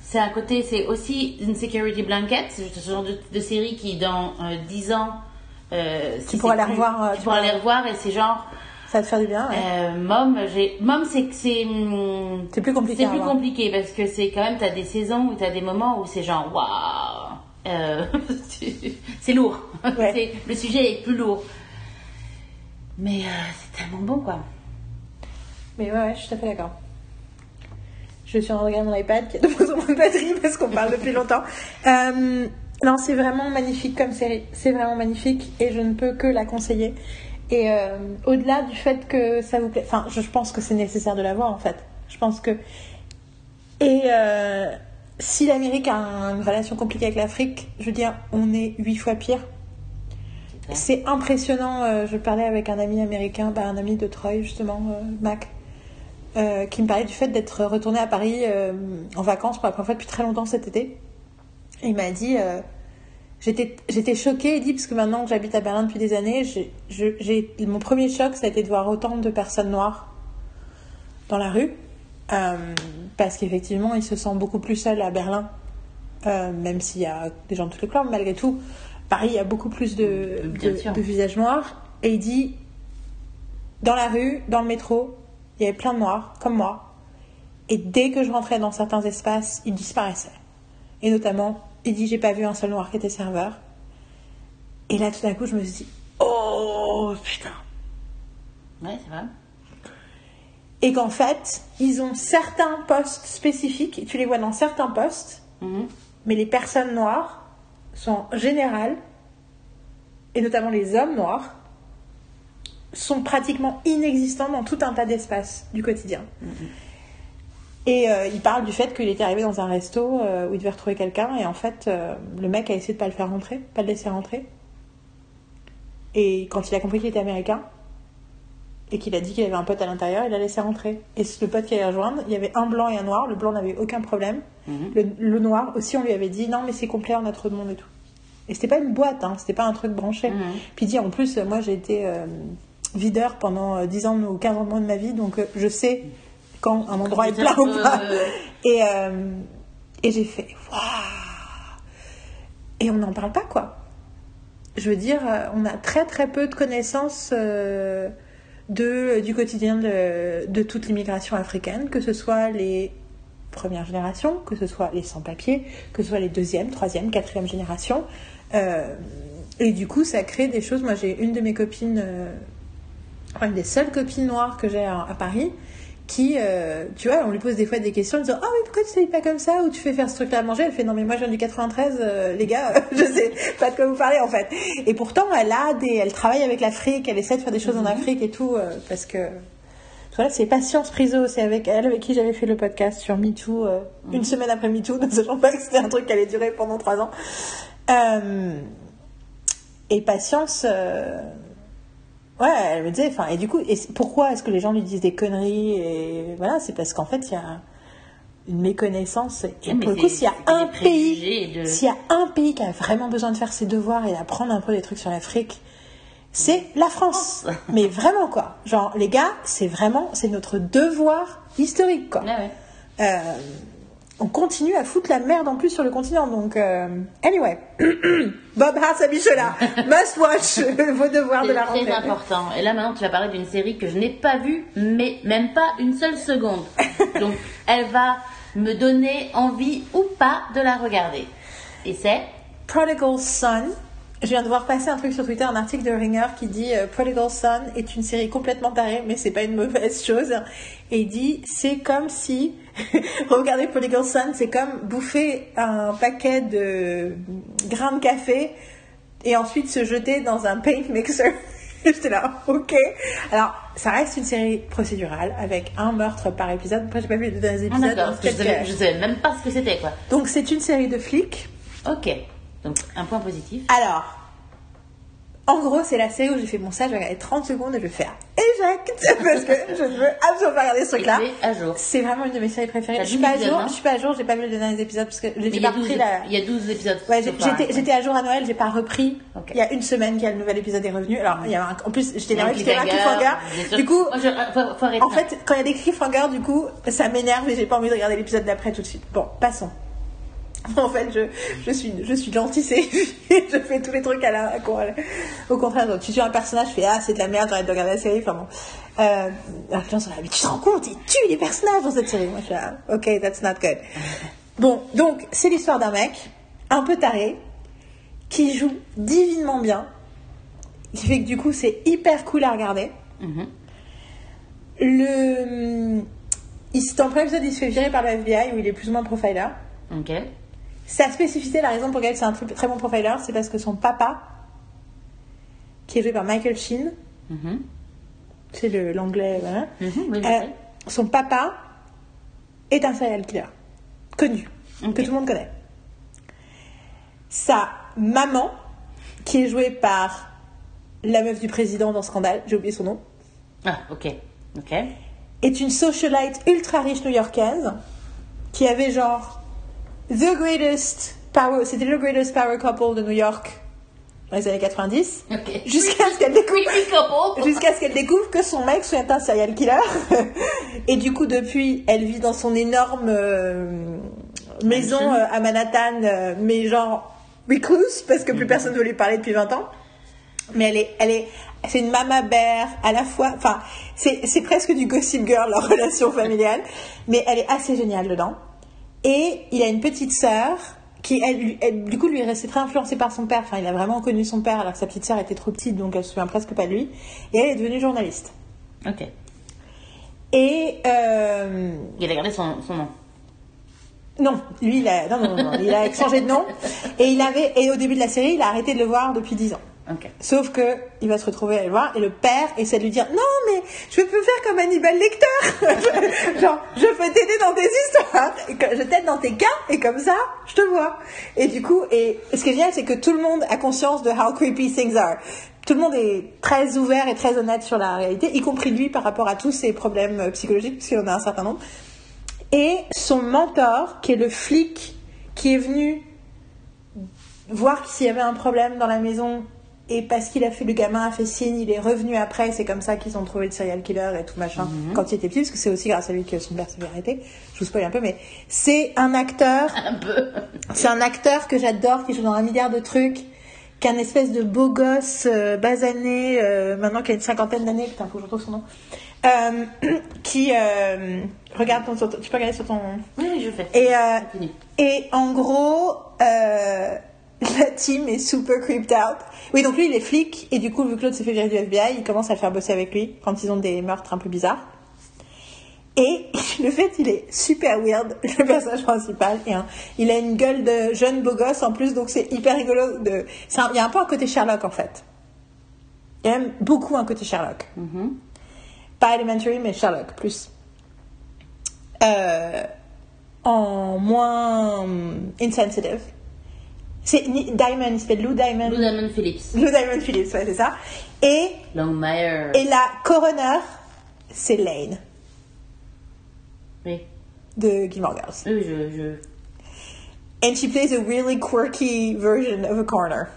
c'est un côté c'est aussi une security blanket c'est ce genre de, de série qui dans euh, 10 ans euh, si pourras c'est la plus- revoir, euh, tu tu pourras pourras- les revoir et c'est genre Ça va te faire du bien, ouais. euh, mom j'ai mom c'est que c'est hum, C'est plus compliqué c'est plus compliqué parce que c'est quand même t'as des saisons où t'as des moments où c'est genre waouh euh, c'est lourd Ouais. Le sujet est plus lourd mais euh, c'est tellement bon quoi Mais ouais, ouais, je suis tout à fait d'accord. Je suis en regarder mon iPad qui a de moins en moins de batterie parce qu'on parle depuis longtemps. Euh, non, c'est vraiment magnifique comme série. C'est vraiment magnifique et je ne peux que la conseiller. Et euh, au-delà du fait que ça vous plaît, enfin, je pense que c'est nécessaire de la voir en fait. Je pense que. Et euh, si l'Amérique a une relation compliquée avec l'Afrique, je veux dire, on est huit fois pire. C'est impressionnant. euh, je parlais avec un ami américain, bah, un ami de Troy justement, Mac, qui me parlait du fait d'être retourné à Paris en vacances pour la première fois depuis très longtemps cet été. Et il m'a dit, j'étais choquée, il dit, parce que maintenant que j'habite à Berlin depuis des années, j'ai- mon premier choc, ça a été de voir autant de personnes noires dans la rue. Euh, parce qu'effectivement, il se sent beaucoup plus seul à Berlin, euh, même s'il y a des gens de toutes les mais malgré tout, Paris, il y a beaucoup plus de visages noirs. Et il dit, dans la rue, dans le métro, il y avait plein de noirs, comme moi. Et dès que je rentrais dans certains espaces, ils disparaissaient. Et notamment, il dit, j'ai pas vu un seul noir qui était serveur. Et là, tout d'un coup, je me suis dit, oh putain. Ouais, c'est vrai. Et qu'en fait, ils ont certains postes spécifiques, et tu les vois dans certains postes, Mhm. mais les personnes noires sont en général, et notamment les hommes noirs, sont pratiquement inexistants dans tout un tas d'espaces du quotidien. Et euh, il parle du fait qu'il était arrivé dans un resto euh, où il devait retrouver quelqu'un, et en fait, euh, le mec a essayé de pas le faire rentrer, pas le laisser rentrer. Et quand il a compris qu'il était américain, et qu'il a dit qu'il avait un pote à l'intérieur, il l'a laissé rentrer. Et le pote qui allait rejoindre, il y avait un blanc et un noir. Le blanc n'avait aucun problème. Mhm. Le, le noir aussi, on lui avait dit non, mais c'est complet, on a trop de monde et tout. Et c'était pas une boîte, hein, c'était pas un truc branché. Mhm. Puis il dit en plus, moi j'ai été videur pendant euh, 10 ans ou 15 ans de ma vie, donc je sais quand un endroit est plein ou pas. Euh, Et, euh, et j'ai fait waouh Et on n'en parle pas quoi. Je veux dire, euh, on a très très peu de connaissances euh, de, du quotidien de, de toute l'immigration africaine, que ce soit les premières générations, que ce soit les sans-papiers, que ce soit les deuxième, troisième, quatrième générations. Euh, et du coup, ça crée des choses. Moi, j'ai une de mes copines, euh, enfin, une des seules copines noires que j'ai à, à Paris, qui, euh, tu vois, on lui pose des fois des questions en disant Ah oui, pourquoi tu t'habilles pas comme ça? Ou tu fais faire ce truc-là à manger? Elle fait Non, mais moi, je viens du 93, euh, les gars, je sais pas de quoi vous parlez en fait. Et pourtant, elle a des. Elle travaille avec l'Afrique, elle essaie de faire des choses en Afrique et tout, euh, parce que. Voilà, c'est Patience Priso, c'est avec elle avec qui j'avais fait le podcast sur MeToo euh, une semaine après MeToo, ne sachant pas que c'était un truc qui allait durer pendant trois ans. Euh, et Patience, euh, ouais, elle me disait, enfin, et du coup, et pourquoi est-ce que les gens lui disent des conneries et voilà, c'est parce qu'en fait, il y a une méconnaissance. Et pour le coup, s'il y a un pays, de- s'il y a un pays qui a vraiment besoin de faire ses devoirs et d'apprendre un peu des trucs sur l'Afrique, c'est la France. Mais vraiment quoi. Genre les gars, c'est vraiment, c'est notre devoir historique quoi. Ouais, ouais. Euh, on continue à foutre la merde en plus sur le continent. Donc, euh, anyway, Bob Harsabichola, must watch vos devoirs de C'est la très rentrée. important. Et là maintenant, tu vas parler d'une série que je n'ai pas vue, mais même pas une seule seconde. Donc, elle va me donner envie ou pas de la regarder. Et c'est Prodigal Son. Je viens de voir passer un truc sur Twitter, un article de Ringer qui dit euh, Prodigal Son est une série complètement tarée, mais c'est pas une mauvaise chose. Et il dit c'est comme si regardez Prodigal Son, c'est comme bouffer un paquet de grains de café et ensuite se jeter dans un paint mixer. J'étais là, ok. Alors, ça reste une série procédurale avec un meurtre par épisode. Après, j'ai pas vu les deux derniers Ah, épisodes. que je savais, je savais même pas ce que c'était quoi. Donc, c'est une série de flics. Ok, donc un point positif. Alors, en gros, c'est la série où j'ai fait bon ça, je vais regarder 30 secondes et je vais faire éjecte parce que je ne veux absolument pas regarder ce truc-là. C'est vraiment une de mes séries préférées. Je suis pas à jour, je suis pas à jour, j'ai pas vu les derniers épisodes parce que j'ai pas a 12, repris la. il y a 12 épisodes. Ouais, j'étais j'étais à jour à Noël, j'ai pas repris. Il y a une semaine qu'il y a le nouvel épisode est revenu. Alors, il y a un- en plus, j'étais y a un cliffhanger. Du coup, Moi, je- faut, faut arrêter en fait, quand il y a des cliffhangers, du coup, ça m'énerve et j'ai pas envie de regarder l'épisode d'après tout de suite. Bon, passons. En fait, je, je suis, je suis je fais tous les trucs à la, au contraire. Donc, tu suis un personnage, je fais, ah, c'est de la merde, j'arrête de regarder la série. Enfin bon. Euh, alors, les gens sont là, mais tu te rends compte, ils tuent les personnages dans cette série. Moi, je suis là, ok, that's not good. Bon, donc, c'est l'histoire d'un mec, un peu taré, qui joue divinement bien. Qui fait que du coup, c'est hyper cool à regarder. Mhm. Le il, dans le premier épisode, il se fait virer par le FBI où il est plus ou moins profiler. Ok. Sa spécificité, la raison pour laquelle c'est un très, très bon profiler, c'est parce que son papa, qui est joué par Michael Sheen, Mhm. c'est le- l'anglais, voilà, Mhm, oui, euh, son papa est un serial killer, connu, que tout le monde connaît. Sa maman, qui est jouée par la meuf du président dans Scandale, j'ai oublié son nom, Ah, ok. Ok. est une socialite ultra riche new-yorkaise qui avait genre the greatest power, c'était le greatest power couple de New York dans les années 90, Ok. jusqu'à ce qu'elle découvre jusqu'à ce qu'elle découvre que son mec soit un serial killer. Et du coup, depuis, elle vit dans son énorme euh, maison euh, à Manhattan, euh, mais genre recluse, parce que plus personne ne veut lui parler depuis 20 ans. Mais elle est, elle est, c'est une mama bear à la fois. Enfin, c'est, c'est presque du Gossip Girl leur relation familiale, mais elle est assez géniale dedans. Et il a une petite sœur qui, elle, du coup, lui est resté très influencée par son père. Enfin, il a vraiment connu son père alors que sa petite sœur était trop petite, donc elle se souvient presque pas de lui. Et elle est devenue journaliste. Ok. Et euh, Il a gardé son, son nom. non, lui, il a, non, non, non, non, il a changé de nom. Et il avait, et au début de la série, il a arrêté de le voir depuis 10 ans. Sauf que il va se retrouver à le voir et le père essaie de lui dire non mais je peux faire comme Hannibal Lecter. Genre je peux t'aider dans tes histoires. Je t'aide dans tes cas et comme ça je te vois. Et du coup et ce qui est génial c'est que tout le monde a conscience de how creepy things are. Tout le monde est très ouvert et très honnête sur la réalité y compris lui par rapport à tous ses problèmes euh, psychologiques parce qu'il en a un certain nombre. Et son mentor qui est le flic qui est venu voir s'il y avait un problème dans la maison et parce qu'il a fait le gamin a fait signe, il est revenu après, c'est comme ça qu'ils ont trouvé le serial killer et tout machin quand il était petit, parce que c'est aussi grâce à lui que son père s'est fait arrêter. Je vous spoil un peu, mais c'est un acteur, Un peu. c'est un acteur que j'adore, qui joue dans un milliard de trucs, qui est un espèce de beau gosse euh, basané, euh, maintenant qui a une cinquantaine d'années, putain, faut que je retrouve son nom, euh, qui euh, regarde ton, tu peux regarder sur ton Oui, je fais. et, euh, et en gros, la team est super creeped out. Oui, donc lui, il est flic, et du coup, vu que l'autre s'est fait virer du FBI, il commence à le faire bosser avec lui quand ils ont des meurtres un peu bizarres. Et le fait, il est super weird, le personnage principal. Et, hein, il a une gueule de jeune beau gosse en plus, donc c'est hyper rigolo. De... un- Il y a un peu un côté Sherlock en fait. Il y a même beaucoup un côté Sherlock. Mhm. Pas Elementary, mais Sherlock, plus. Euh, en moins hum, insensitive. C'est Diamond, s'appelle Lou Diamond. Blue Diamond Phillips. Lou Diamond Phillips, ouais, c'est ça. Et, Longmire. et la coroner, c'est Lane, Oui. de Gilmore Girls. Oui, je. je... And she plays a really quirky version of a coroner.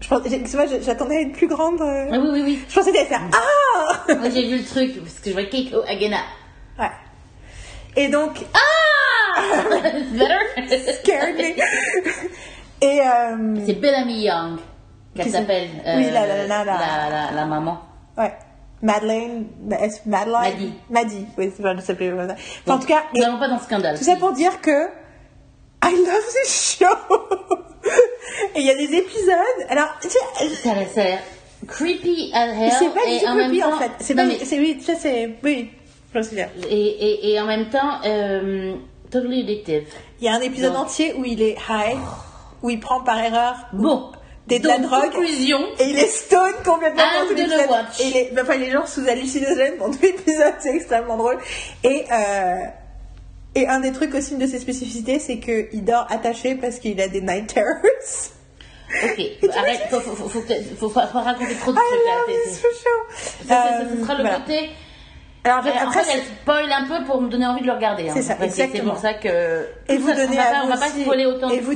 Je pense, je- j'attendais une plus grande. euh, Ah oui, oui, oui. Je pensais qu'elle faire Ah Moi, j'ai vu le truc parce que je vois Keiko Agena. Ouais. Et donc, Ah Better scared me. Et euh, C'est Bellamy Young qu'elle s'appelle. euh, Oui, la- la- la- la- la, maman. Ouais. Madeleine, bah, est-ce- Madeline Maddy. Maddy, oui, c'est plus comme ça. Enfin, en tout cas, nous n'allons pas dans le scandale. tout ça pour dire que I love this show. et il y a des épisodes. Alors, tu sais, Ça a ça l'air creepy as hell. c'est pas du tout en creepy temps, en fait. C'est pas, mais- oui, ça c'est, oui, je me souviens. et, et, et en même temps, euh, totally addictive. Il y a un épisode Donc- entier où il est high, où il prend par erreur Bon. des de la Donc, drogue. conclusion. Et il est stone complètement I'm tout gonna l'épisode. watch. Et il est, enfin, il est genre sous hallucinogène pendant tout l'épisode, c'est extrêmement drôle. Et, euh, et un des trucs aussi, une de ses spécificités, c'est qu'il dort attaché parce qu'il a des night terrors. Ok, arrête, faut, faut, faut, faut, que- faut pas pas raconter trop de I trucs là. love this show. Ça, ça, ça, Euh, sera le voilà. côté. Alors, Euh, en après, fait, elle spoil un peu pour me donner envie de le regarder. hein. C'est ça, Après, c'est- C'est pour ça que. et vous ça, donner on va, pas, spoiler autant et vous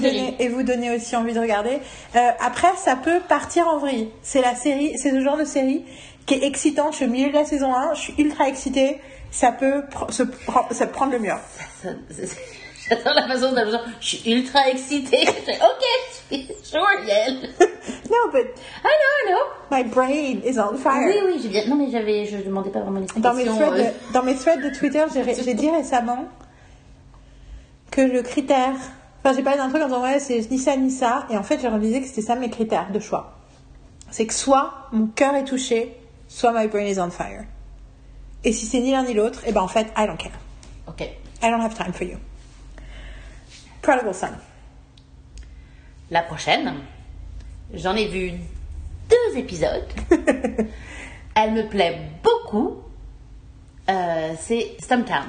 et donner aussi envie de regarder. Euh, après, ça peut partir en vrille. C'est la série, c'est le genre de série qui est excitante. Je suis au milieu de la saison 1, je suis ultra excitée. Ça peut pr- se pr- ça peut prendre le mur. Ça- c'est- J'adore la façon dont je suis ultra excitée. Ok, sure, Yael. No, but I know, I know. my brain is on fire. Oui, oui, j'ai bien. Non, mais j'avais, je demandais pas vraiment une Dans mes, threads euh, de, dans mes threads de Twitter, j'ai dit récemment que le critère. Enfin, j'ai parlé d'un truc en disant ouais, c'est ni ça ni ça. Et en fait, j'ai réalisé que c'était ça mes critères de choix. C'est que soit mon cœur est touché, soit my brain is on fire. Et si c'est ni l'un ni l'autre, et ben en fait, I don't care. Ok. I don't have time for you. Prodigal Son. La prochaine, j'en ai vu deux épisodes. Elle me plaît beaucoup. Euh, c'est Stumptown.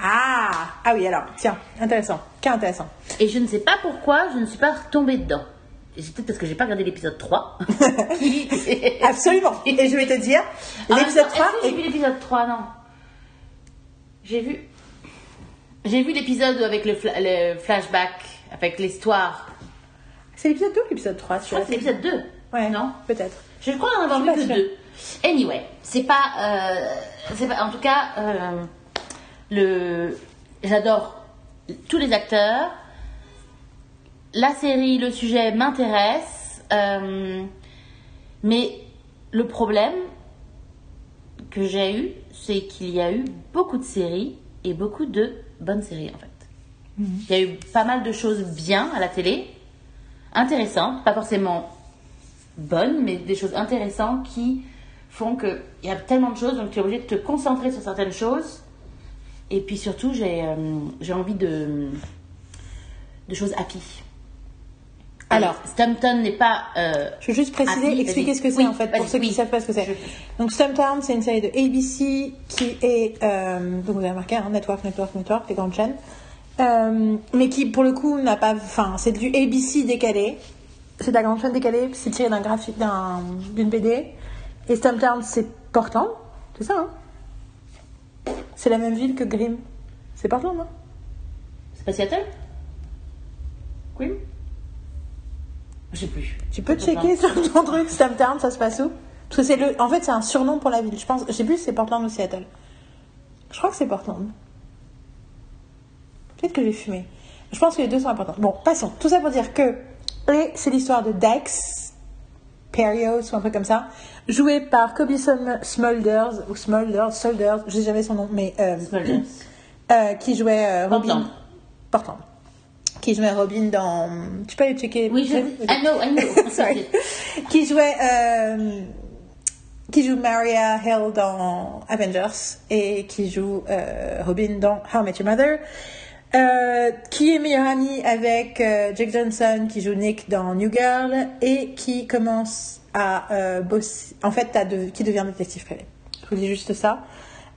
Ah, ah oui, alors, tiens, intéressant. Quel intéressant. Et je ne sais pas pourquoi je ne suis pas retombée dedans. C'est peut-être parce que j'ai pas regardé l'épisode 3. qui- Absolument. Et je vais te dire, Ah, l'épisode attends, 3 Est-ce que j'ai vu l'épisode 3 Non. J'ai vu. J'ai vu l'épisode avec le, fla- le flashback, avec l'histoire. C'est l'épisode 2 ou l'épisode 3 Je crois que c'est l'épisode 2. Ouais, Non? Peut-être. Je crois en avoir vu que pas deux. Anyway, c'est pas, euh, pas. En tout cas, euh, le, j'adore tous les acteurs. La série, le sujet m'intéresse, euh, mais le problème que j'ai eu, c'est qu'il y a eu beaucoup de séries et beaucoup de bonnes séries en fait. Il y a eu pas mal de choses bien à la télé, intéressantes, pas forcément bonnes, mais des choses intéressantes qui font que il y a tellement de choses, donc tu es obligé de te concentrer sur certaines choses. Et puis surtout, j'ai euh, envie de, de choses happy. Alors. Et Stumpton n'est pas. euh, Je veux juste préciser, expliquer ce que c'est Oui, en fait, pour ceux qui ne savent pas ce que c'est. Donc Stumptown, c'est une série de ABC qui est, euh, donc vous avez remarqué, hein, Network, Network, Network, les grandes chaînes, Euh, mais qui pour le coup n'a pas, enfin c'est du ABC décalé, c'est de la grande chaîne décalée, c'est tiré d'un graphique, d'un- d'une BD, et Stumptown c'est Portland, c'est ça hein? C'est la même ville que Grimm, c'est Portland non? C'est pas Seattle? Queen Je sais plus. Tu peux checker sur ton truc, Stumptown, ça se passe où? Parce que c'est le, en fait, c'est un surnom pour la ville. Je pense, je sais plus si c'est Portland ou Seattle. Je crois que c'est Portland. Peut-être que j'ai fumé. Je pense que les deux sont importants. Bon, passons. Tout ça pour dire que, et c'est l'histoire de Dex Perios ou un truc comme ça, joué par Kobe Sm- Smulders ou Smulders, je sais jamais son nom, mais euh, euh, qui jouait euh, Robin. Portland. Portland. Qui jouait Robin dans. Tu peux aller checker. Oui, je... I know, I know. Sorry. qui jouait euh, qui joue Maria Hill dans Avengers et qui joue euh, Robin dans How I Met Your Mother euh, qui est meilleur ami avec Jake Johnson qui joue Nick dans New Girl et qui commence à bosser en fait de- qui devient détective privé je vous dis juste ça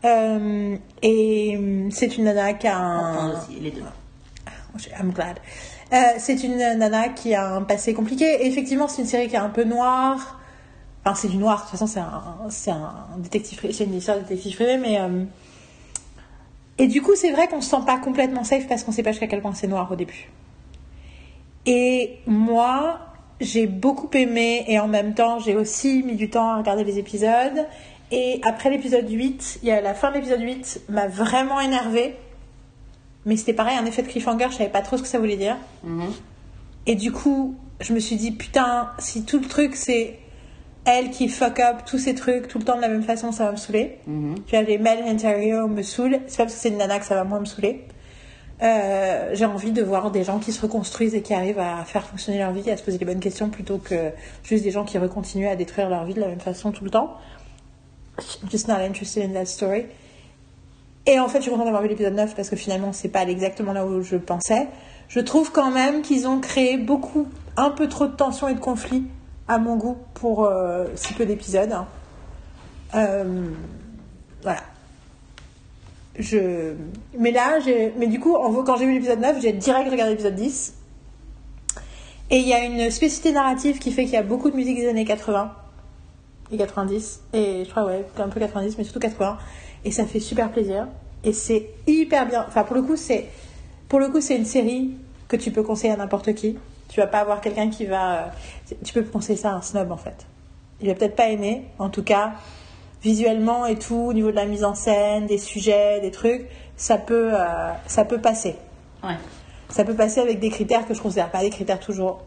et c'est une nana qui a un Portland aussi, les deux. I'm glad. Euh, c'est une nana qui a un passé compliqué. Effectivement, c'est une série qui est un peu noire. Enfin, c'est du noir. De toute façon, c'est un, c'est un détective, c'est une histoire de détective privé, mais euh, et du coup, c'est vrai qu'on se sent pas complètement safe parce qu'on sait pas jusqu'à quel point c'est noir au début. Et moi, j'ai beaucoup aimé et en même temps, j'ai aussi mis du temps à regarder les épisodes. Et après l'épisode 8, il y a la fin de l'épisode 8 m'a vraiment énervée. Mais c'était pareil, un effet de cliffhanger, je savais pas trop ce que ça voulait dire. Mhm. Et du coup, je me suis dit, putain, si tout le truc c'est elle qui fuck up tous ces trucs tout le temps de la même façon, ça va me saouler. Mhm. Tu vois, les Mel Ontario me saoulent. C'est pas parce que c'est une nana que ça va moins me saouler. Euh, j'ai envie de voir des gens qui se reconstruisent et qui arrivent à faire fonctionner leur vie, à se poser les bonnes questions plutôt que juste des gens qui recontinuent à détruire leur vie de la même façon tout le temps. I'm just not interested in that story. Et en fait, je suis contente d'avoir vu l'épisode 9 parce que finalement, c'est pas exactement là où je pensais. Je trouve quand même qu'ils ont créé beaucoup, un peu trop de tension et de conflits à mon goût pour euh, si peu d'épisodes. hein. Euh, voilà. Je... Mais là, mais du coup, en quand j'ai vu l'épisode 9, j'ai direct regardé l'épisode 10. Et il y a une spécificité narrative qui fait qu'il y a beaucoup de musique des années 80 et 90. Et je crois, ouais, un peu 90, mais surtout 80. Et ça fait super plaisir. Et c'est hyper bien. Enfin, pour le coup, c'est, pour le coup, c'est une série que tu peux conseiller à n'importe qui. Tu vas pas avoir quelqu'un qui va. euh, Tu peux conseiller ça à un snob, en fait. Il va peut-être pas aimer. En tout cas, visuellement et tout, au niveau de la mise en scène, des sujets, des trucs, ça peut, euh, ça peut passer. Ouais. Ça peut passer avec des critères que je considère pas des critères toujours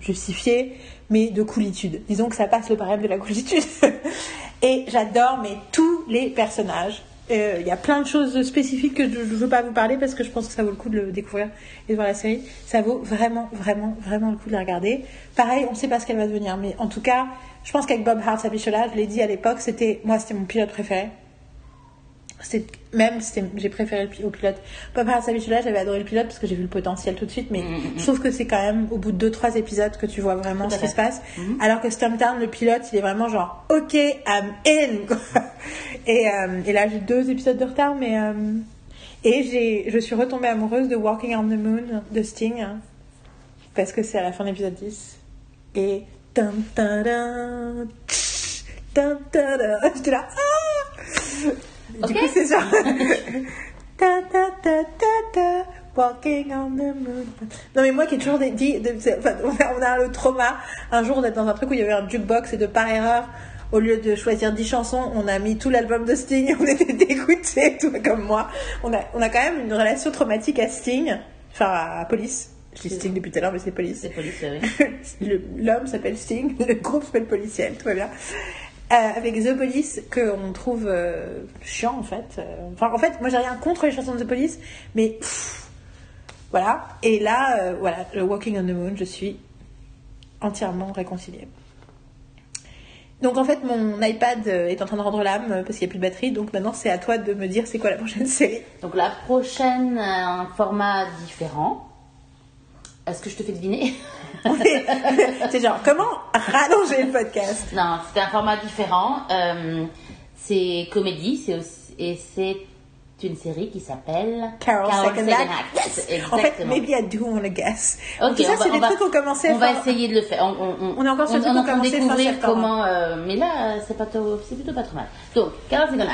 justifiés, mais de coolitude. Disons que ça passe le barème de la coolitude. Et j'adore, mais tous les personnages. Euh, Il y a plein de choses spécifiques que je ne veux pas vous parler parce que je pense que ça vaut le coup de le découvrir et de voir la série. Ça vaut vraiment, vraiment, vraiment le coup de la regarder. Pareil, on ne sait pas ce qu'elle va devenir, mais en tout cas, je pense qu'avec Bob Hart, sa je l'ai dit à l'époque, c'était moi, c'était mon pilote préféré. C'est même j'ai préféré le au pilote. Paparazzi Bichula j'avais adoré le pilote parce que j'ai vu le potentiel tout de suite mais je trouve que c'est quand même au bout de deux trois épisodes que tu vois vraiment ce qui se passe. Alors que Stumptown le pilote il est vraiment genre ok I'm in quoi. et, euh, et là j'ai deux épisodes de retard mais euh, et j'ai je suis retombée amoureuse de Walking on the Moon de Sting hein, parce que c'est à la fin de l'épisode 10 et tam tam tam tam j'étais là ah du coup, c'est genre. ta, ta, ta, ta, ta, walking on the moon. Non, mais moi qui ai toujours dit. de- enfin, on, a, on a le trauma un jour d'être dans un truc où il y avait un jukebox et de par erreur, au lieu de choisir 10 chansons, on a mis tout l'album de Sting. On était dégoûtés, tout comme moi. On a, on a quand même une relation traumatique à Sting, enfin à Police. Je dis Sting depuis tout à l'heure, mais c'est Police. C'est police, oui. Le- L'homme s'appelle Sting, le groupe s'appelle Policiel, tout va bien. Euh, avec The Police, qu'on trouve euh, chiant en fait. Euh, Enfin, en fait, moi j'ai rien contre les chansons de The Police, mais pff, voilà. Et là, voilà, le Walking on the Moon, je suis entièrement réconciliée. Donc en fait, mon iPad est en train de rendre l'âme parce qu'il n'y a plus de batterie, donc maintenant c'est à toi de me dire c'est quoi la prochaine série. Donc la prochaine, un format différent. Est-ce que je te fais deviner c'est genre, comment rallonger le podcast? Non, c'est un format différent. Euh, c'est comédie, c'est aussi, et c'est une série qui s'appelle Carol, Second, Act. Yes, En fait, maybe I do want to guess. Ok, ça, on va- c'est des on va- trucs qu'on commençait à On va faire. essayer de le faire. On, on- On est encore sur le on, truc on qu'on commençait découvrir comment. euh, mais là, c'est pas c'est plutôt pas trop mal. Donc, Carol Second Act.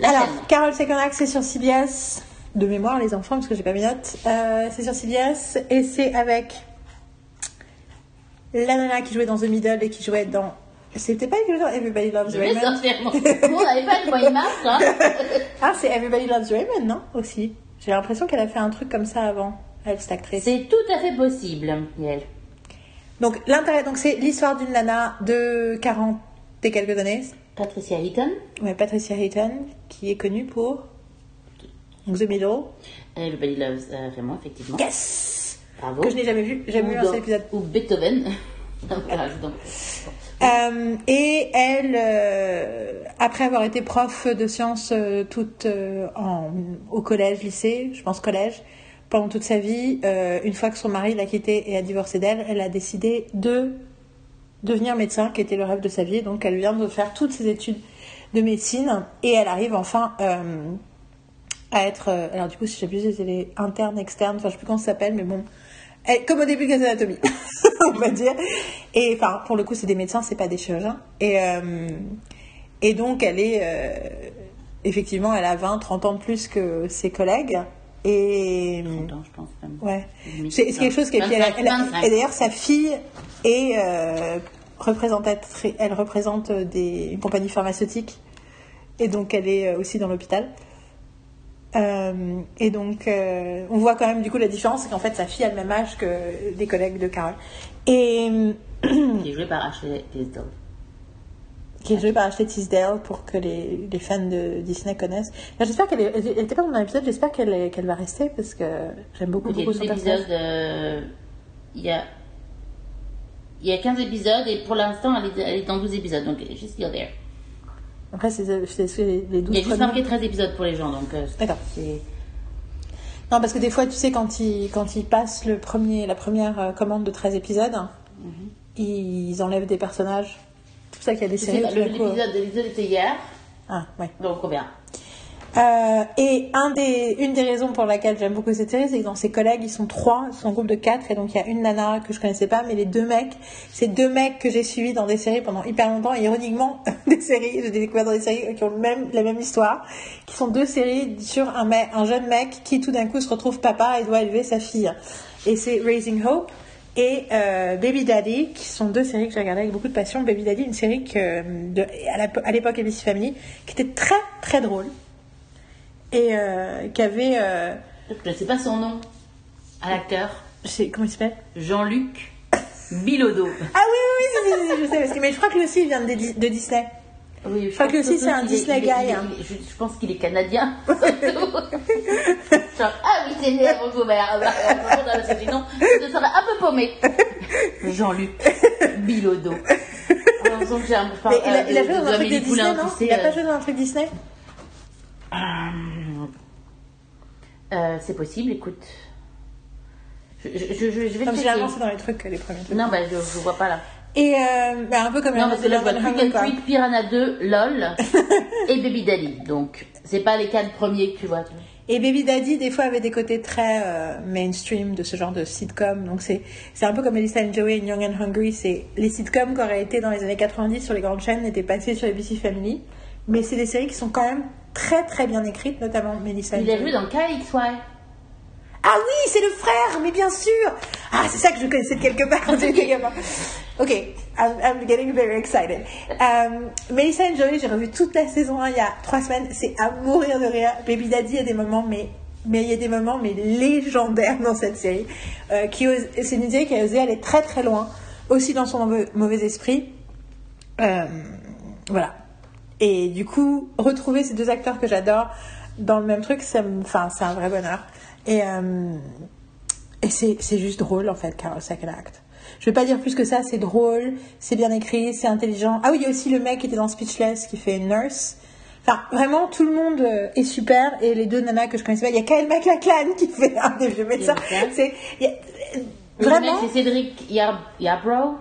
La Alors, chaîne. Carol Second Act, c'est sur CBS. De mémoire, les enfants, parce que j'ai pas mes notes. Euh, c'est sur CBS et c'est avec la nana qui jouait dans The Middle et qui jouait dans. C'était pas dans Everybody Loves Je vais Raymond. sortir mon. Bon, on n'avait pas le moyen marche, hein. Ah, c'est Everybody Loves Raymond, non? Aussi. J'ai l'impression qu'elle a fait un truc comme ça avant, elle, cette actrice. C'est tout à fait possible, Yael. Donc, l'intérêt, donc c'est l'histoire d'une nana de 40 et quelques années. Patricia Heaton. Ouais, Patricia Hayton, qui est connue pour The Middle. Everybody Loves euh, Raymond, effectivement. Yes Bravo. Que je n'ai jamais vu, j'ai vu un dans- seul épisode. Ou Beethoven. Voilà, je- Euh, et elle, euh, après avoir été prof de sciences euh, toute euh, en, au collège, lycée, je pense collège, pendant toute sa vie, une fois que son mari l'a quittée et a divorcé d'elle, elle a décidé de devenir médecin, qui était le rêve de sa vie. Donc elle vient de faire toutes ses études de médecine et elle arrive enfin à être. euh, alors du coup, si j'abuse, elle est interne, externe, enfin je sais plus comment ça s'appelle, mais bon. Elle- comme au début de Grey's Anatomy, on va dire. Et enfin, pour le coup, c'est des médecins, c'est pas des chirurgiens. Et, euh, et donc, elle est. euh, effectivement, elle a 20, 30 ans de plus que ses collègues. Et. 30 ans, je pense. Même. Ouais. C'est c'est quelque chose qui est. puis elle a- 25, elle a- 25. et d'ailleurs, sa fille est euh, représentatrice. Elle représente des, une compagnie pharmaceutique. Et donc, elle est aussi dans l'hôpital. Euh, et donc, euh, on voit quand même du coup la différence, c'est qu'en fait, sa fille a le même âge que des collègues de Carole. Et Qui est joué par Ashley Tisdale. qui est jouée par Ashley Tisdale pour que les, les fans de Disney connaissent. J'espère qu'elle est- elle était pas dans un épisode, j'espère qu'elle qu'elle va rester parce que j'aime beaucoup, beaucoup 12 son personnage. épisodes. euh, il y a. Il y a 15 épisodes et pour l'instant elle est, elle est dans 12 épisodes donc she's still there. Après, c'est c'est les les 12 Il y a juste marqué 13 épisodes pour les gens donc euh, D'accord. Non, parce que des fois, tu sais, quand ils, quand ils passent le premier, la première euh, commande de 13 épisodes, ils enlèvent des personnages. C'est pour ça qu'il y a des séries. euh, L'épisode était hier Ah, ouais. donc on verra. Euh, et un des, une des raisons pour laquelle j'aime beaucoup cette série, c'est que dans ses collègues, ils sont trois, ils sont un groupe de quatre, et donc il y a une nana que je connaissais pas, mais les deux mecs, c'est deux mecs que j'ai suivis dans des séries pendant hyper longtemps, et ironiquement, des séries, j'ai découvert dans des séries qui ont la même histoire, qui sont deux séries sur un, mec, un jeune mec qui tout d'un coup se retrouve papa et doit élever sa fille. Et c'est Raising Hope et euh, Baby Daddy, qui sont deux séries que j'ai regardées avec beaucoup de passion. Baby Daddy, une série que, à l'époque ABC Family, qui était très très drôle et euh, qui avait euh, Je ne sais pas son nom à l'acteur comment il s'appelle? Jean-Luc Bilodeau. ah oui oui oui si, je sais parce que mais je crois que lui aussi il vient de, de Disney Oui, je crois que pense aussi, c'est un Disney guy, hein. je, pense qu'il est canadien. Genre, ah oui, c'est né dans le sinon, je serais un peu paumé. Jean-Luc Bilodeau. Il a, joué dans un truc Disney non? il a pas joué dans un truc Disney? Euh, c'est possible, écoute. Je, je, je, je vais Comme checker. généralement, c'est dans les trucs, les premiers trucs. Non, bah, je, je vois pas là. Et euh, bah, un peu comme Non, parce que là, je vois Trick Treat, Piranha 2, LOL et Baby Daddy. Donc, c'est pas les quatre premiers que tu vois. Et Baby Daddy, des fois, avait des côtés très euh, mainstream de ce genre de sitcom. Donc, c'est c'est un peu comme Melissa and Joey et Young and Hungry. C'est les sitcoms qui auraient été dans les années 90 sur les grandes chaînes étaient passés sur ABC Family. Mais c'est des séries qui sont quand même très très bien écrites, notamment Melissa and Il a joué dans KXY. Ah oui, c'est le frère, mais bien sûr. Ah, c'est ça que je connaissais de quelque part quand j'étais gamin. Ok, I'm, I'm getting very excited. Euh, Melissa and Joey, j'ai revu toute la saison 1 il y a trois semaines. C'est à mourir de rire. Baby Daddy, il y a des moments, mais mais il y a des moments mais légendaires dans cette série. Euh, qui c'est une série qui a osé aller très très loin, aussi dans son mauvais, mauvais esprit. Euh, voilà. Et du coup, retrouver ces deux acteurs que j'adore dans le même truc, enfin, c'est un vrai bonheur. Et, euh, et c'est juste drôle, en fait, Carol Second Act. Je vais pas dire plus que ça, c'est drôle, c'est bien écrit, c'est intelligent. Ah oui, il y a aussi le mec qui était dans Speechless, qui fait Nurse. Enfin, vraiment, tout le monde euh, est super. Et les deux nanas que je connaissais pas, il y a Kyle MacLachlan qui fait un des vieux médecins. médecin. C'est Le vraiment. mec, c'est Cédric Yarbrough.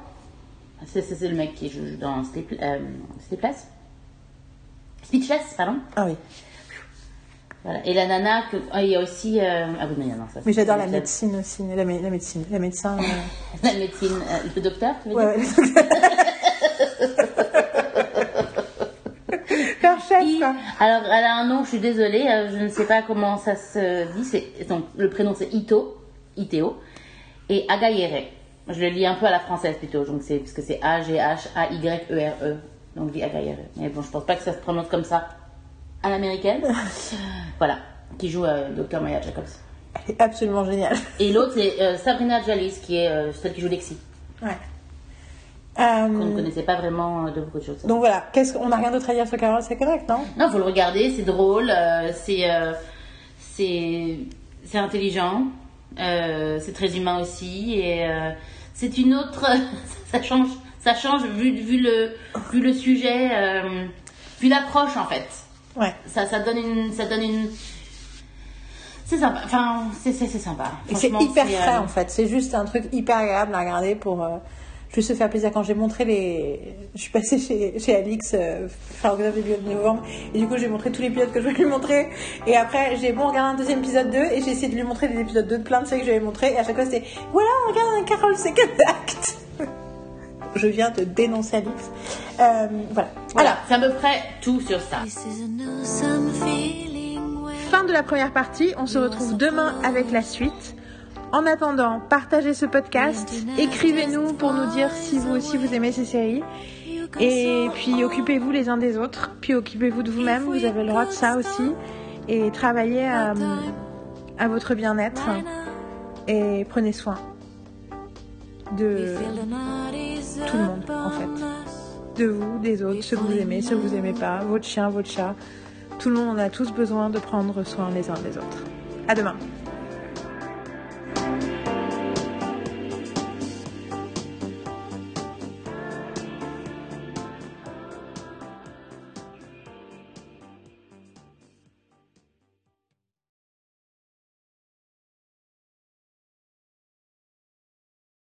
C'est le mec qui joue dans Sleep- euh, Sleepless. Speechless, pardon. Ah oui. Voilà. Et la nana, que... ah, il y a aussi. euh, Ah oui, non, non, ça Mais j'adore la médecine aussi, la, mé- la médecine, la médecin. euh, La médecine, euh, le docteur, tu veux Ouais, dire ouais. Leur chef. Alors, elle a un nom, je suis désolée, je ne sais pas comment ça se dit. C'est, donc, le prénom c'est Ito, Iteo, et Agayere. Je le lis un peu à la française plutôt, donc c'est parce que c'est A G H A Y E R E, donc je dis Agayere. Mais bon, je pense pas que ça se prononce comme ça à l'américaine. voilà, qui joue euh, Dr Maya Jacobs. Elle est absolument géniale. Et l'autre c'est euh, Sabrina Jalis, qui est euh, celle qui joue Lexi. Ouais. qu'on ne Euh, connaissait pas vraiment de beaucoup de choses. donc voilà, qu'est-ce qu'on n'a rien d'autre à dire sur Carol c'est correct, non? Non, faut le regarder, c'est drôle, c'est c'est c'est intelligent, c'est très humain aussi et c'est une autre ça change ça change vu vu le vu le sujet euh, vu l'approche en fait. Ouais. Ça ça donne une ça donne une c'est sympa. Enfin, c'est c'est c'est sympa. Et c'est hyper c'est, frais euh, en fait. C'est juste un truc hyper agréable à regarder pour euh, juste se faire plaisir. Quand j'ai montré les. Je suis passée chez, chez Alix euh, fin octobre, début novembre. Et du coup, j'ai montré tous les épisodes que je voulais lui montrer. Et après, j'ai bon regardé un deuxième épisode 2. Et j'ai essayé de lui montrer des épisodes 2 de plein de séries que j'avais montré. Et à chaque fois, c'était Voilà, regarde un Carol Second Act. Je viens de dénoncer Alix. Euh, voilà. Voilà, c'est à peu près tout sur ça. Fin de la première partie, on se retrouve demain avec la suite. En attendant, partagez ce podcast, écrivez-nous pour nous dire si vous aussi vous aimez ces séries. Et puis occupez-vous les uns des autres, puis occupez-vous de vous-même, vous avez le droit de ça aussi. Et travaillez à, à votre bien-être et prenez soin de, tout le monde, en fait. de vous, des autres, ceux que vous aimez, ceux que vous aimez pas, votre chien, votre chat. Tout le monde, on a tous besoin de prendre soin les uns des autres. À demain.